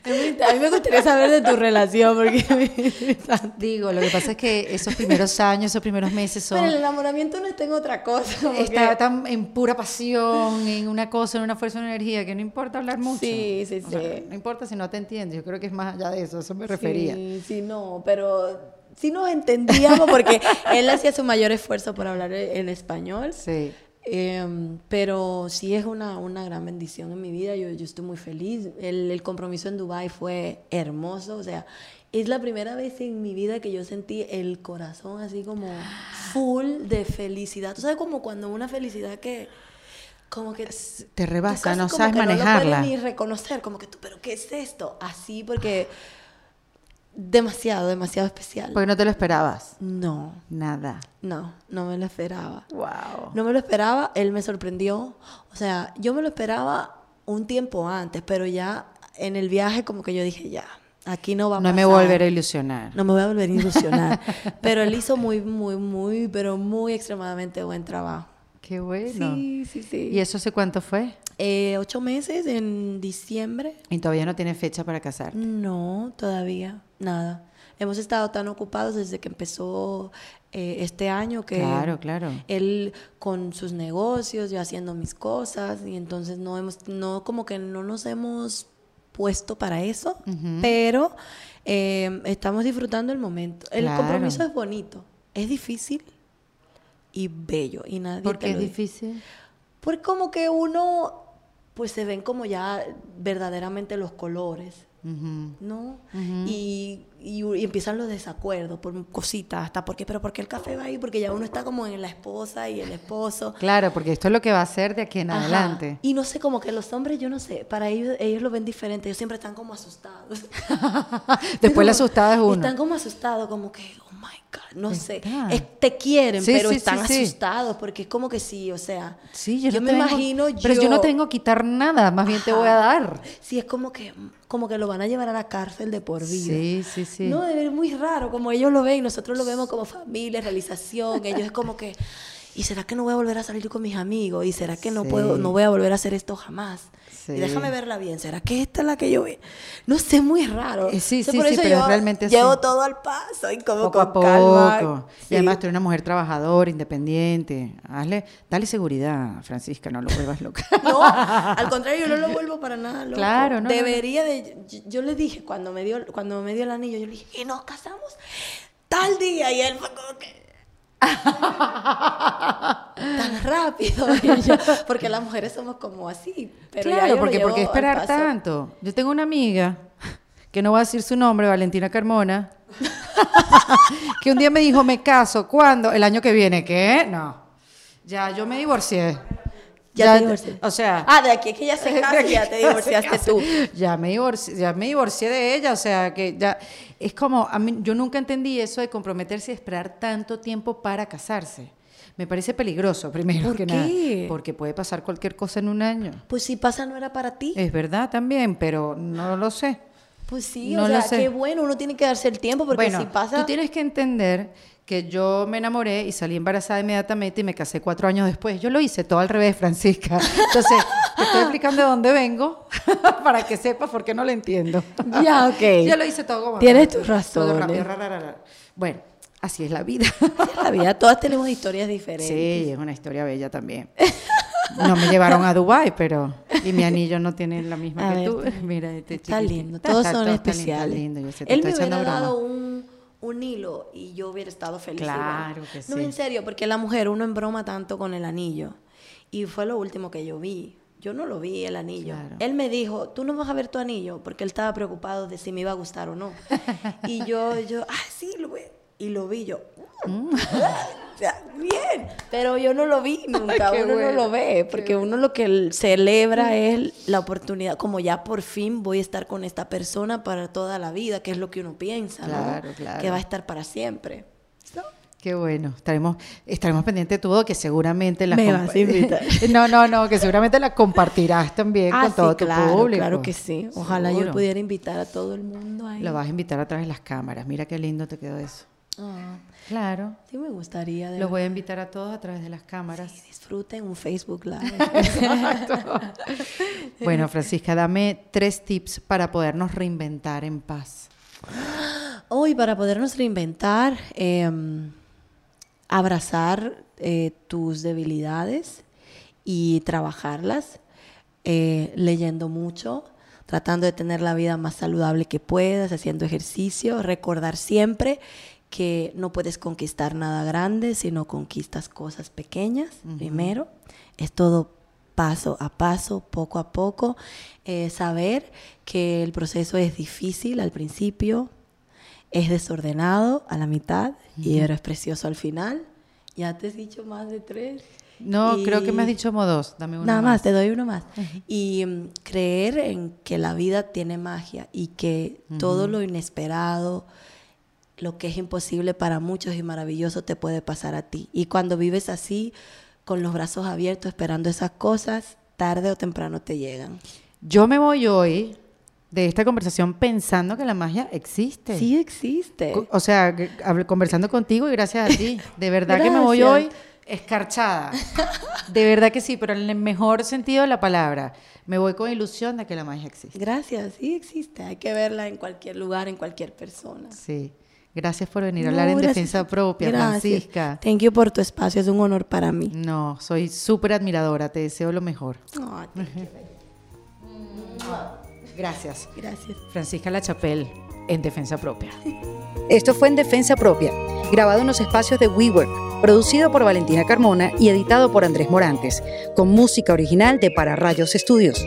A mí me gustaría saber de tu relación, porque. Digo, lo que pasa es que esos primeros años, esos primeros meses son... Pero el enamoramiento no está en otra cosa. Está tan en pura pasión, en una cosa, en una fuerza, en una energía, que no importa hablar mucho. Sí, sí, O sea, sí. no importa si no te entiendes, yo creo que es más allá de eso, a eso me refería. Sí, sí, no, pero sí nos entendíamos porque él hacía su mayor esfuerzo por hablar en español. Sí. Em, pero sí es una, una gran bendición en mi vida, yo, yo estoy muy feliz. El, el compromiso en Dubai fue hermoso, o sea, es la primera vez en mi vida que yo sentí el corazón así como full de felicidad. Tú sabes como cuando una felicidad que como que Te rebasa, no sabes manejarla. No lo puedes ni reconocer, como que tú, pero ¿qué es esto? Así porque demasiado, demasiado especial. Porque no te lo esperabas. No, Nada. no, no me lo esperaba. Wow. No me lo esperaba, él me sorprendió. O sea, yo me lo esperaba un tiempo antes, pero ya en el viaje como que yo dije, ya, aquí no va a No me volveré a ilusionar. No me voy a volver a ilusionar. pero él hizo muy, muy, muy, pero muy extremadamente buen trabajo. Qué bueno. Sí, sí, sí. ¿Y eso hace cuánto fue? Eh, ocho meses en diciembre. Y todavía no tiene fecha para casar. No, todavía, nada. Hemos estado tan ocupados desde que empezó eh, este año que Claro, claro. él con sus negocios, yo haciendo mis cosas y entonces no hemos, no como que no nos hemos puesto para eso, pero eh, estamos disfrutando el momento. El Claro. compromiso es bonito, es difícil y bello y nadie ¿Por qué es difícil? Porque como que uno, pues se ven como ya verdaderamente los colores, ¿no? y, y, y empiezan los desacuerdos por cositas, hasta porque, pero ¿por qué el café va ahí? Porque ya uno está como en la esposa y el esposo. Claro, porque esto es lo que va a hacer de aquí en Ajá. adelante. Y no sé, como que los hombres, yo no sé, para ellos, ellos lo ven diferente, ellos siempre están como asustados. Después la Como- asustada es uno. Están como asustados, como que, no sé. Te quieren, Sí, pero sí, están sí, asustados, porque es como que sí, o sea. Yo, no me imagino Pero yo no yo- tengo que quitar nada, más bien te voy a dar. Sí, es como que, como que lo van a llevar a la cárcel de por vida. Sí, sí, sí. No, debe ser muy raro, como ellos lo ven, nosotros lo vemos como familia, realización, ellos es como que, ¿y será que no voy a volver a salir con mis amigos? ¿Y será que no puedo, no voy a volver a hacer esto jamás? Y déjame verla bien, ¿será que esta es la que yo vi? No sé, muy raro. Eh, sí, sí, sí, pero realmente Llevo todo al paso y como poco con a poco. Y además tú eres una mujer trabajadora, independiente. Hazle, dale seguridad, Francisca, no lo vuelvas loca. no, al contrario, yo no lo vuelvo para nada loco. Claro, no. Debería de... Yo, le dije, cuando me, dio, cuando me dio el anillo, yo le dije, y nos casamos tal día. Y él fue como que tan rápido porque las mujeres somos como así pero claro porque porque esperar tanto. Yo tengo una amiga que no voy a decir su nombre Valentina Carmona que un día me dijo me caso ¿cuándo? el año que viene ¿qué? no. Ya yo me divorcié ya, te divorcié. O sea. Ah, de aquí es que ya se casa ya te divorciaste tú. Ya me, divorcié, ya me divorcié de ella, o sea, que ya. Es como, a mí, yo nunca entendí eso de comprometerse y esperar tanto tiempo para casarse. Me parece peligroso, primero ¿Por que qué? nada. Porque puede pasar cualquier cosa en un año. Pues si pasa, no era para ti. Es verdad también, pero no lo sé. Pues sí, no o sea, qué bueno, uno tiene que darse el tiempo porque si pasa... Tú tienes que entender que yo me enamoré y salí embarazada inmediatamente y me casé cuatro años después. Yo lo hice todo al revés, Francisca. Entonces, te estoy explicando de dónde vengo para que sepas por qué no lo entiendo. Ya, ok. Yo lo hice todo como... Tienes tu razón. Bueno, así es la vida. Así es la vida. Todas tenemos historias diferentes. Sí, es una historia bella también. No me llevaron a Dubai, pero y mi anillo no tiene la misma que tú. Mira, este Está lindo, todos son especiales. lindo, Yo sé, Él me hubiera dado un un hilo y yo hubiera estado feliz. Claro que sí. No, en serio, porque la mujer, uno embroma tanto con el anillo. Y fue lo último que yo vi. Yo no lo vi el anillo. Él me dijo, tú no vas a ver tu anillo, porque él estaba preocupado de si me iba a gustar o no. y yo, yo, ah, sí, lo. Y lo vi yo. Mm. Bien, pero yo no lo vi nunca, uno no lo ve, porque uno lo que celebra es la oportunidad, como ya por fin voy a estar con esta persona para toda la vida, que es lo que uno piensa, claro, Claro. Que va a estar para siempre. Qué bueno, estaremos, estaremos pendientes de todo, que seguramente la Me vas a invitar. no, no, no, que seguramente la compartirás también ah, con todo tu público. Claro que sí. Ojalá yo pudiera invitar a todo el mundo ahí. Lo vas a invitar a través de las cámaras. Mira qué lindo te quedó eso. Ah. Claro. Sí, me gustaría. Los voy a invitar a todos a través de las cámaras. Sí, disfruten un Facebook Live. bueno, Francisca, dame tres tips para podernos reinventar en paz. Hoy, para podernos reinventar, em, abrazar eh, tus debilidades y trabajarlas, eh, leyendo mucho, tratando de tener la vida más saludable que puedas, haciendo ejercicio, recordar siempre que no puedes conquistar nada grande, sino conquistas cosas pequeñas primero. Es todo paso a paso, poco a poco. Eh, saber que el proceso es difícil al principio, es desordenado a la mitad y es precioso al final. Ya te he dicho más de tres. No, creo que me has dicho como dos. Dame uno Nada más. te doy uno más. Y mm, creer en que la vida tiene magia y que todo lo inesperado, lo que es imposible para muchos y maravilloso te puede pasar a ti. Y cuando vives así, con los brazos abiertos, esperando esas cosas, tarde o temprano te llegan. Yo me voy hoy de esta conversación pensando que la magia existe. Sí existe. O sea, conversando contigo y gracias a ti. De verdad que me voy hoy escarchada. De verdad que sí, pero en el mejor sentido de la palabra. Me voy con ilusión de que la magia existe. Gracias, sí existe. Hay que verla en cualquier lugar, en cualquier persona. Sí. Gracias por venir a hablar en defensa propia, Francisca. Thank you por tu espacio, es un honor para mí. No, soy súper admiradora, te deseo lo mejor. Gracias. Gracias. Francisca La Chapelle, en Defensa Propia. Esto fue En Defensa Propia, grabado en los espacios de WeWork, producido por Valentina Carmona y editado por Andrés Morantes, con música original de Para Rayos Estudios.